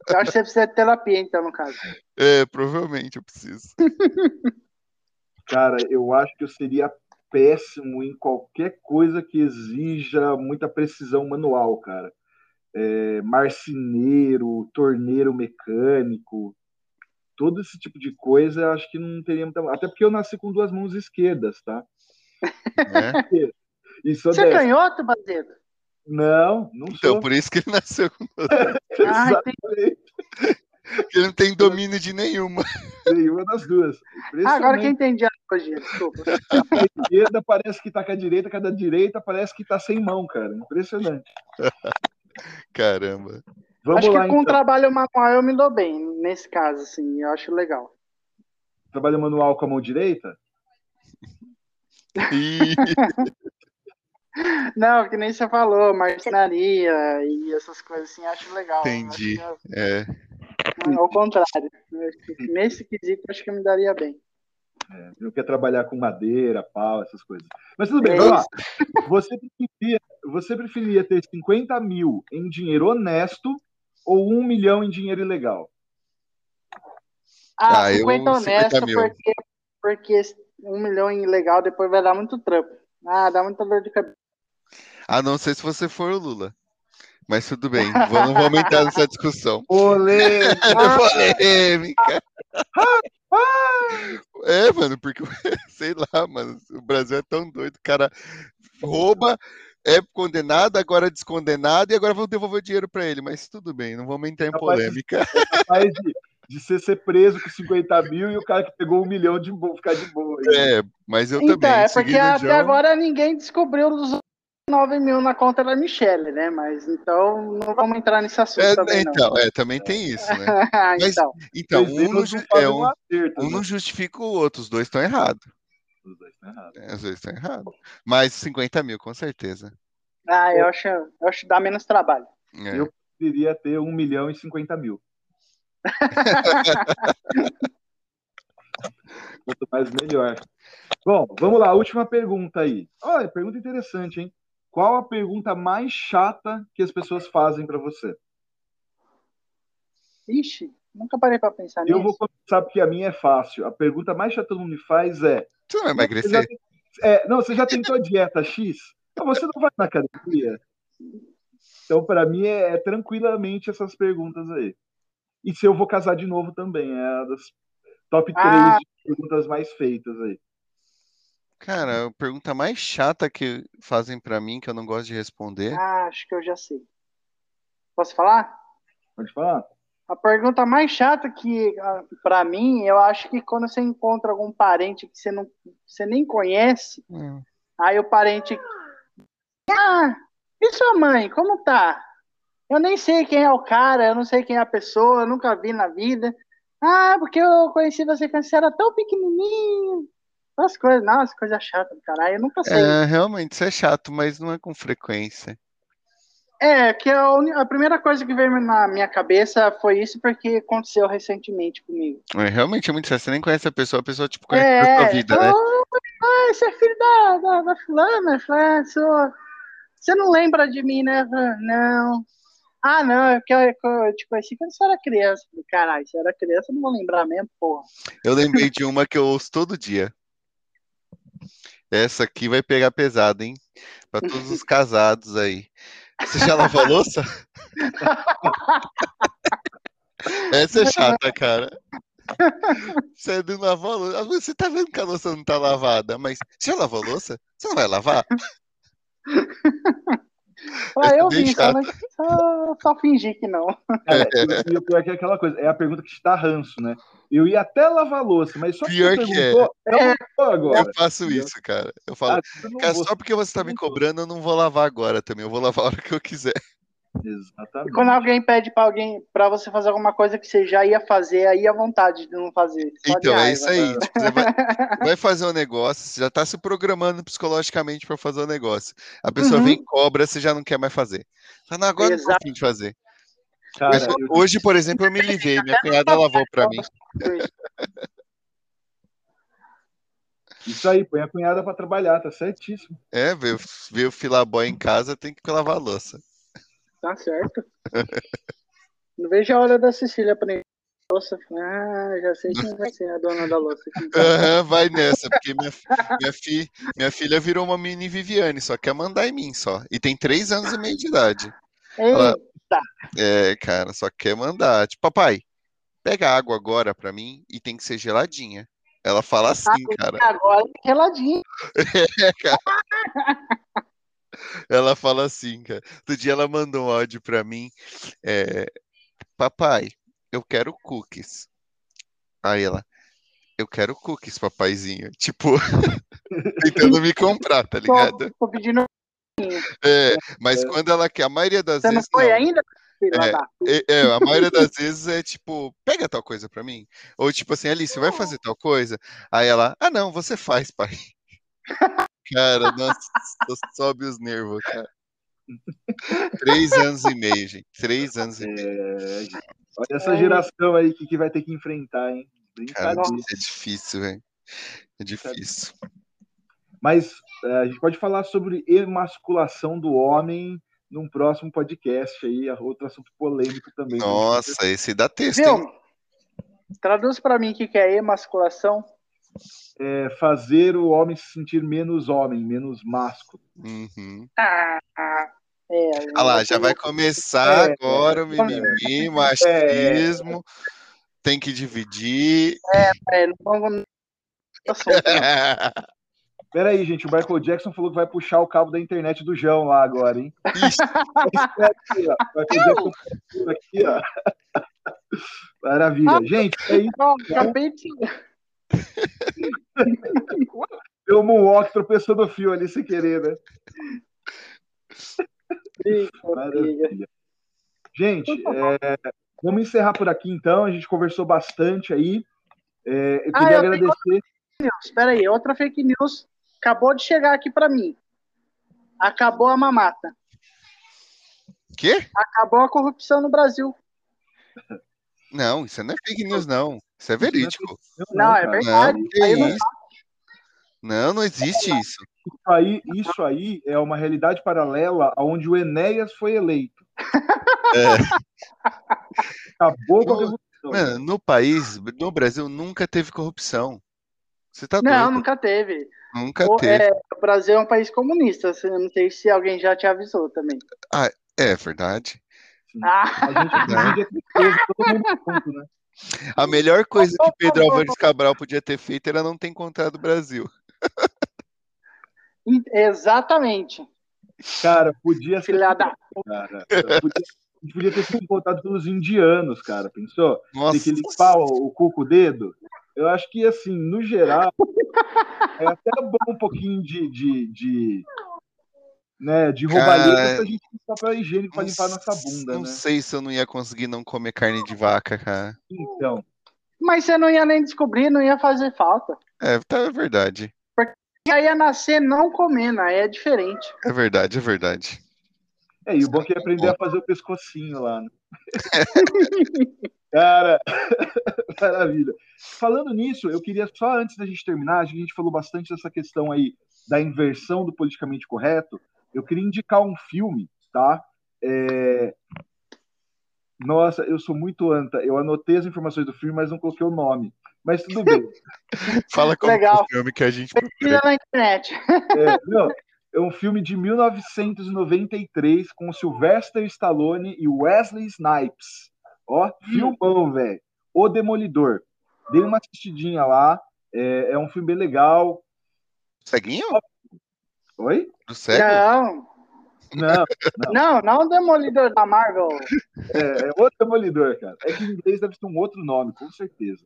Eu acho que você precisa de terapia, então, no caso. É, provavelmente eu preciso. Cara, eu acho que eu seria péssimo em qualquer coisa que exija muita precisão manual, cara. É, marceneiro, torneiro mecânico, todo esse tipo de coisa, acho que não teria muita. Até porque eu nasci com duas mãos esquerdas, tá? É? Isso Você é canhoto, Bazedo? Não, não então, sou. Então, por isso que ele nasceu com duas ah, Ele não tem domínio de nenhuma. Nenhuma das duas. Ah, agora que eu entendi a analogia, desculpa. A esquerda parece que tá com a direita, cada direita parece que tá sem mão, cara. Impressionante. Caramba. Vamos acho lá, que com então. trabalho manual eu me dou bem, nesse caso, assim, eu acho legal. Trabalho manual com a mão direita? Não, que nem você falou, marcenaria e essas coisas assim, acho legal. Entendi. Acho é. Ao contrário. Nesse quesito, acho que eu me daria bem. É, não quer trabalhar com madeira, pau, essas coisas. Mas tudo bem, é vamos lá. Você preferia, você preferia ter 50 mil em dinheiro honesto ou um milhão em dinheiro ilegal? Ah, ah 50 honesto, porque, porque um milhão em ilegal depois vai dar muito trampo. Ah, dá muita dor de cabeça. Ah, não sei se você for o Lula. Mas tudo bem, vamos, vamos entrar nessa discussão. Polêmica! Polêmica! é, mano, porque, sei lá, mano, o Brasil é tão doido, o cara rouba, é condenado, agora é descondenado e agora vão devolver o dinheiro para ele. Mas tudo bem, não vamos entrar em polêmica. É capaz de, de ser, ser preso com 50 mil e o cara que pegou um milhão de boa, ficar de boa. É, mas eu então, também. É porque até João... agora ninguém descobriu os 9 mil na conta da Michelle, né? Mas então não vamos entrar nesse assunto é, também. Então, não. é, também tem isso, né? Mas, então, então um, não, é, um, um não justifica o outro, os dois estão errados. Os dois estão errados. É, os dois estão errados. Mas 50 mil, com certeza. Ah, eu acho, eu acho que dá menos trabalho. É. Eu queria ter 1 milhão e 50 mil. Quanto mais melhor. Bom, vamos lá, última pergunta aí. Olha, pergunta interessante, hein? Qual a pergunta mais chata que as pessoas fazem para você? Ixi, Nunca parei para pensar eu nisso. Eu vou começar porque a minha é fácil. A pergunta mais chata que todo mundo me faz é: Você não vai emagrecer? Você já, é, não, você já tentou a dieta X? Não, você não vai na academia? Então, para mim, é, é, tranquilamente essas perguntas aí. E se eu vou casar de novo também, é a das top 3 ah. perguntas mais feitas aí. Cara, a pergunta mais chata que fazem para mim, que eu não gosto de responder. Ah, acho que eu já sei. Posso falar? Pode falar. A pergunta mais chata que, ah, para mim, eu acho que quando você encontra algum parente que você, não, você nem conhece, hum. aí o parente. Ah, e sua mãe, como tá? Eu nem sei quem é o cara, eu não sei quem é a pessoa, eu nunca vi na vida. Ah, porque eu conheci você quando você era tão pequenininho. As coisas, nossa, coisa chata do caralho, eu nunca sei. É, realmente, isso é chato, mas não é com frequência. É, que a, a, primeira coisa que veio na minha cabeça foi isso porque aconteceu recentemente comigo. É, realmente é muito chato, você nem conhece a pessoa, a pessoa, tipo, conhece é, a sua vida, né? Ah, você é filho da, da, da fulana, fulana sou... você não lembra de mim, né? Não. Ah, não, é porque eu, eu te conheci quando você era criança. Caralho, se era criança, eu não vou lembrar mesmo, porra. Eu lembrei de uma que eu ouço todo dia. Essa aqui vai pegar pesado, hein? Para todos os casados aí. Você já lavou a louça? Essa é chata, cara. Você não lavou a louça. Você tá vendo que a louça não tá lavada, mas você já lavou a louça? Você não vai lavar? Ah, eu vi, só, mas só, só fingir que não. É, e o pior é que é aquela coisa, é a pergunta que está ranço, né? Eu ia até lavar louça, mas só pior que, que é. é. agora. Eu faço isso, cara. Eu falo, ah, cara, só porque você está me cobrando, eu não vou lavar agora também. Eu vou lavar a hora que eu quiser. Exatamente. E quando alguém pede para alguém para você fazer alguma coisa que você já ia fazer, aí a vontade de não fazer. Então, é isso aí. Né? Tipo, você vai, vai, fazer um negócio, você já está se programando psicologicamente para fazer o um negócio. A pessoa uhum. vem cobra, você já não quer mais fazer. Fala, agora Exato. não tô fim de fazer. Cara, eu... Hoje, por exemplo, eu me livrei, minha cunhada lavou para mim. Isso aí, põe a cunhada para trabalhar, tá certíssimo. É, ver, ver o filaboy em casa tem que lavar a louça. Tá certo. Não vejo a hora da Cecília aprender louça. Ah, já sei quem vai ser a dona da louça. Uhum, vai nessa, porque minha, minha, fi, minha filha virou uma mini Viviane, só quer mandar em mim só. E tem três anos e meio de idade. Ela, é, cara, só quer mandar. Tipo, papai, pega água agora pra mim e tem que ser geladinha. Ela fala assim, ah, cara. Agora é geladinha. É, cara. Ela fala assim, cara. Outro dia ela mandou um áudio pra mim. É, papai, eu quero cookies. Aí ela, eu quero cookies, papaizinho. Tipo, tentando me comprar, tá ligado? Tô, tô pedindo. É, mas é. quando ela quer, a maioria das Você vezes. Não foi não. ainda? É, é, é, a maioria das vezes é tipo, pega tal coisa pra mim. Ou tipo assim, Alice, vai fazer tal coisa? Aí ela, ah não, você faz, pai. Cara, nossa, sobe os nervos, cara. Três anos e meio, gente. Três anos e meio. É, olha essa geração aí que, que vai ter que enfrentar, hein? Cara, é difícil, velho. É difícil. Mas é, a gente pode falar sobre emasculação do homem num próximo podcast aí, outro assunto polêmico também. Nossa, esse dá texto, Viu? hein? Traduz para mim o que é emasculação é, fazer o homem se sentir menos homem, menos másculo. Uhum. Ah, é, Olha lá, já vai começar é, agora o mimimi, machismo, tem que dividir. É, é não vamos. Pera aí, gente, o Michael Jackson falou que vai puxar o cabo da internet do João lá agora, hein? Isso. aqui, ó. Michael Jackson aqui, ó. Maravilha. Gente, é isso. De... Deu um moonwalk tropeçou no fio ali sem querer, né? Maravilha. Gente, é, vamos encerrar por aqui então. A gente conversou bastante aí. É, eu queria ah, eu agradecer. Espera aí, outra fake news acabou de chegar aqui para mim. Acabou a mamata. Quê? Acabou a corrupção no Brasil. Não, isso não é fake news, não. Isso é verídico. Não, é verdade. Não, isso. não, não existe isso. Isso aí, isso aí é uma realidade paralela onde o Enéas foi eleito. É. Acabou com a revolução. Mano, no país, no Brasil, nunca teve corrupção. Você tá Não, nunca teve. Nunca o, teve. É, o Brasil é um país comunista. Eu não sei se alguém já te avisou também. Ah, é verdade. Ah. A gente todo mundo junto, né? A melhor coisa que Pedro Álvares Cabral podia ter feito era não ter encontrado o Brasil. Exatamente. Cara, podia ser. Filha da... Cara, podia, podia ter sido encontrado pelos indianos, cara. Pensou? Nossa. Tem que limpar o, o cu com o dedo. Eu acho que, assim, no geral, é até bom um pouquinho de, de, de né, de roubalheira cara, pra gente ter papel higiênico pra limpar nossa bunda, não né? sei se eu não ia conseguir não comer carne de vaca, cara. Então. Mas você não ia nem descobrir, não ia fazer falta. É, tá, é verdade. Porque aí ia nascer não comendo, aí é diferente. É verdade, é verdade. É, e o bom é que ia aprender a fazer o pescocinho lá, né? Cara, maravilha. Falando nisso, eu queria só antes da gente terminar, a gente falou bastante dessa questão aí da inversão do politicamente correto. Eu queria indicar um filme, tá? É... Nossa, eu sou muito anta. Eu anotei as informações do filme, mas não coloquei o nome. Mas tudo bem. Fala como Legal. é o filme que a gente Pesquisa na internet. É, não, é um filme de 1993 com Sylvester Stallone e Wesley Snipes. Ó, hum. filmão, velho. O Demolidor. Dei uma assistidinha lá. É, é um filme bem legal. Ceguinho? Oi? Do cego? Não. Não, não. Não, não o Demolidor da Marvel. É, é outro Demolidor, cara. É que em inglês deve ter um outro nome, com certeza.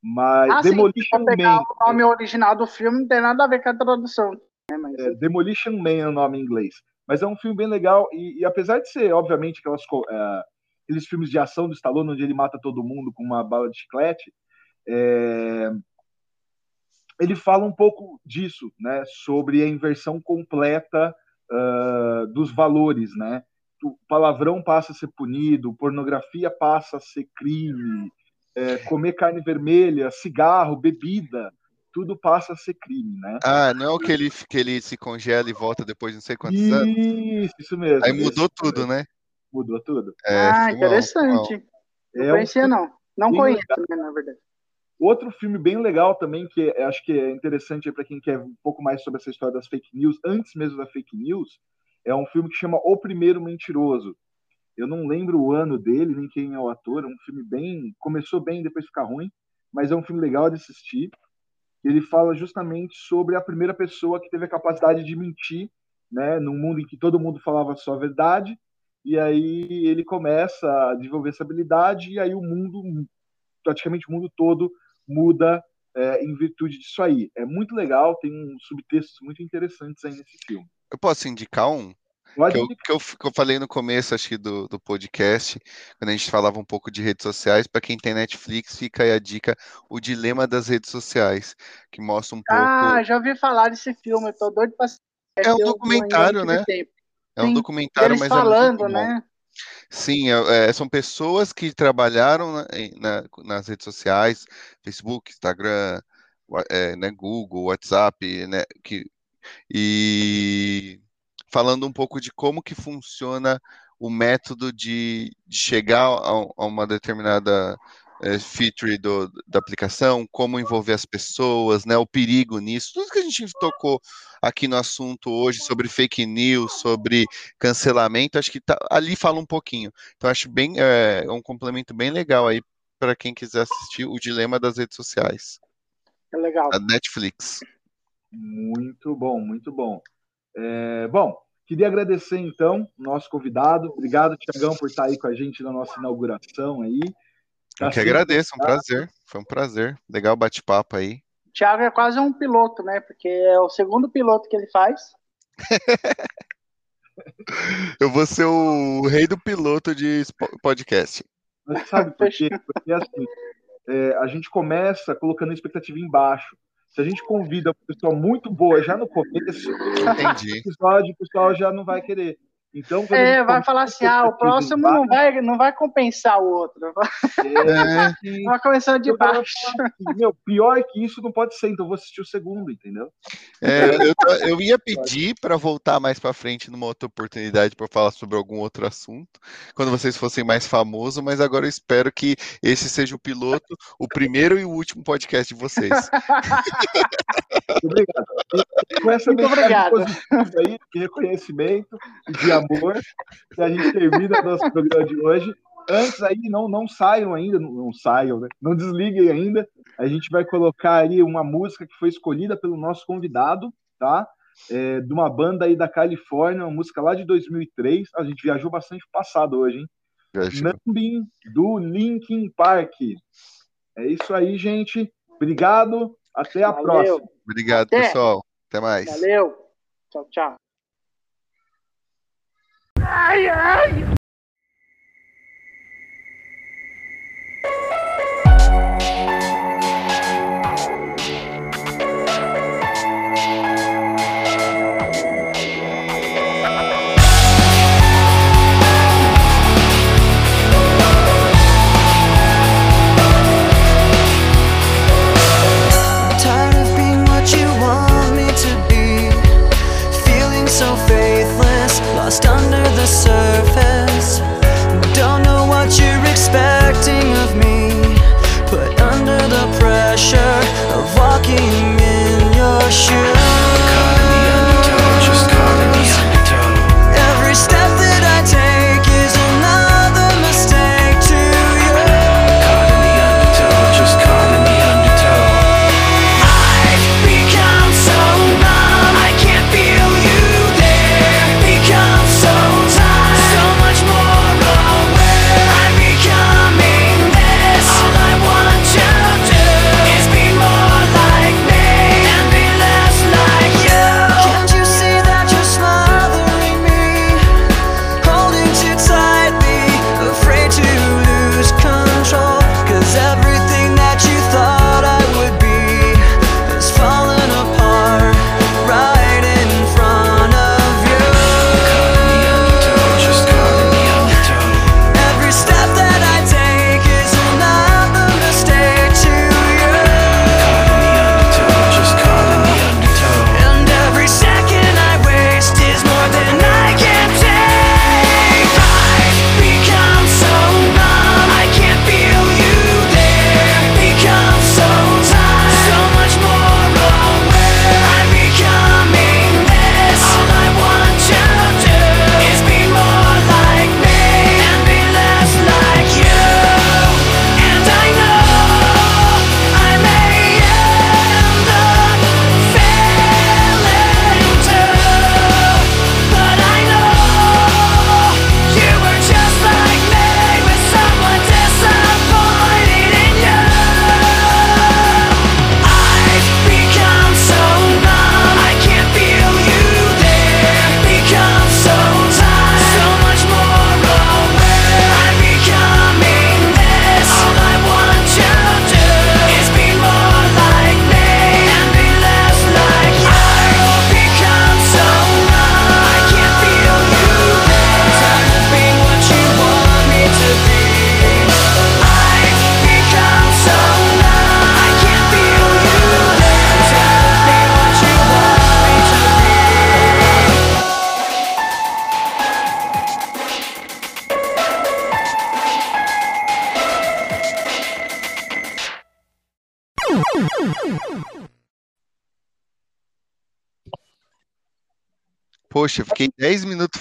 Mas ah, Demolition sim, Man. O nome original do filme não tem nada a ver com a tradução. Né, mas... é, Demolition Man é o nome em inglês. Mas é um filme bem legal. E, e apesar de ser, obviamente, aquelas, uh, aqueles filmes de ação do Stallone, onde ele mata todo mundo com uma bala de chiclete, é, ele fala um pouco disso, né, sobre a inversão completa uh, dos valores, né? O palavrão passa a ser punido, pornografia passa a ser crime, é, comer carne vermelha, cigarro, bebida, tudo passa a ser crime, né? Ah, não é o que ele, que ele se congela e volta depois de não sei quantos isso, anos? Isso, isso mesmo. Aí mudou tudo, mesmo. né? Mudou tudo. É, ah, interessante. Não é conhecia, um... não. Não conheço, né, na verdade. Outro filme bem legal também, que acho que é interessante para quem quer um pouco mais sobre essa história das fake news, antes mesmo da fake news, é um filme que chama O Primeiro Mentiroso. Eu não lembro o ano dele, nem quem é o ator. É um filme bem. Começou bem, depois fica ruim, mas é um filme legal de assistir. Ele fala justamente sobre a primeira pessoa que teve a capacidade de mentir, né, num mundo em que todo mundo falava só a verdade, e aí ele começa a desenvolver essa habilidade, e aí o mundo, praticamente o mundo todo, muda é, em virtude disso aí. É muito legal, tem uns subtextos muito interessantes aí nesse filme. Eu posso indicar um? Que eu, que, eu, que eu, falei no começo, acho que, do, do podcast, quando a gente falava um pouco de redes sociais, para quem tem Netflix, fica aí a dica O Dilema das Redes Sociais, que mostra um pouco. Ah, já ouvi falar desse filme, eu tô doido pra É um documentário, né? É um Sim, documentário, mas falando, é muito né? Sim, é, é, são pessoas que trabalharam na, na, nas redes sociais, Facebook, Instagram, é, né, Google, WhatsApp, né, que, e falando um pouco de como que funciona o método de, de chegar a, a, uma determinada é, feature do, da aplicação, como envolver as pessoas, né, o perigo nisso, tudo que a gente tocou aqui no assunto hoje sobre fake news, sobre cancelamento, acho que tá, ali fala um pouquinho. Então acho bem é, um complemento bem legal aí para quem quiser assistir o dilema das redes sociais. É legal. A Netflix. Muito bom, muito bom. É, bom, queria agradecer então nosso convidado. Obrigado, Tiagão, por estar aí com a gente na nossa inauguração aí. Tá Eu que agradeço, um prazer. Foi um prazer. Legal bate-papo aí. Thiago é quase um piloto, né? Porque é o segundo piloto que ele faz. Eu vou ser o rei do piloto de podcast. Mas sabe por quê? Porque assim, é, a gente começa colocando a expectativa embaixo. Se a gente convida uma pessoa muito boa já no começo, Entendi. o episódio, o pessoal já não vai querer. Então, é, vai falar assim, ah, o próximo não vai, não vai compensar o outro. É, vai começando de baixo. Assim, meu, pior que isso não pode ser, então vou assistir o segundo, entendeu? É, eu, eu ia pedir para voltar mais para frente numa outra oportunidade para falar sobre algum outro assunto, quando vocês fossem mais famosos, mas agora eu espero que esse seja o piloto, o primeiro e o último podcast de vocês. obrigado. Com essa Muito obrigado. Aí, de reconhecimento e de amor, que a gente termina o nosso programa de hoje. Antes aí, não, não saiam ainda, não, não saiam, né? Não desliguem ainda. A gente vai colocar aí uma música que foi escolhida pelo nosso convidado, tá? É, de uma banda aí da Califórnia, uma música lá de 2003. A gente viajou bastante passado hoje, hein? Numbing, do Linkin Park. É isso aí, gente. Obrigado. Até a Valeu. próxima. Obrigado, Até. pessoal. Até mais. Valeu. Tchau, tchau. Ai, ai.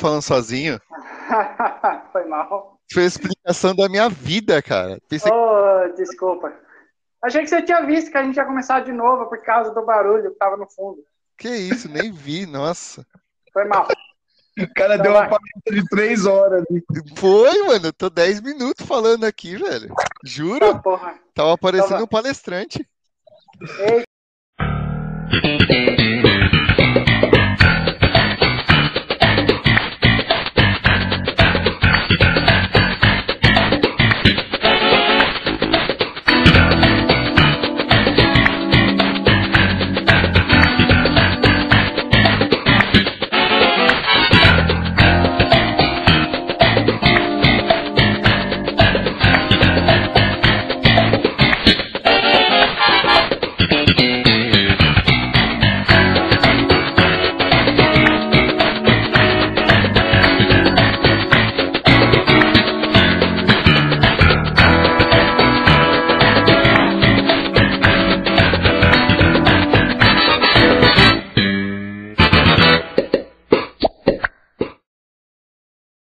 Falando sozinho. Foi mal. Foi a explicação da minha vida, cara. Pensei... Oh, desculpa. Achei que você tinha visto que a gente ia começar de novo por causa do barulho que tava no fundo. Que isso, nem vi, nossa. Foi mal. O cara então deu vai. uma palestra de três horas. Foi, mano. Eu tô 10 minutos falando aqui, velho. Juro. Ah, porra. Tava aparecendo então um palestrante. Ei.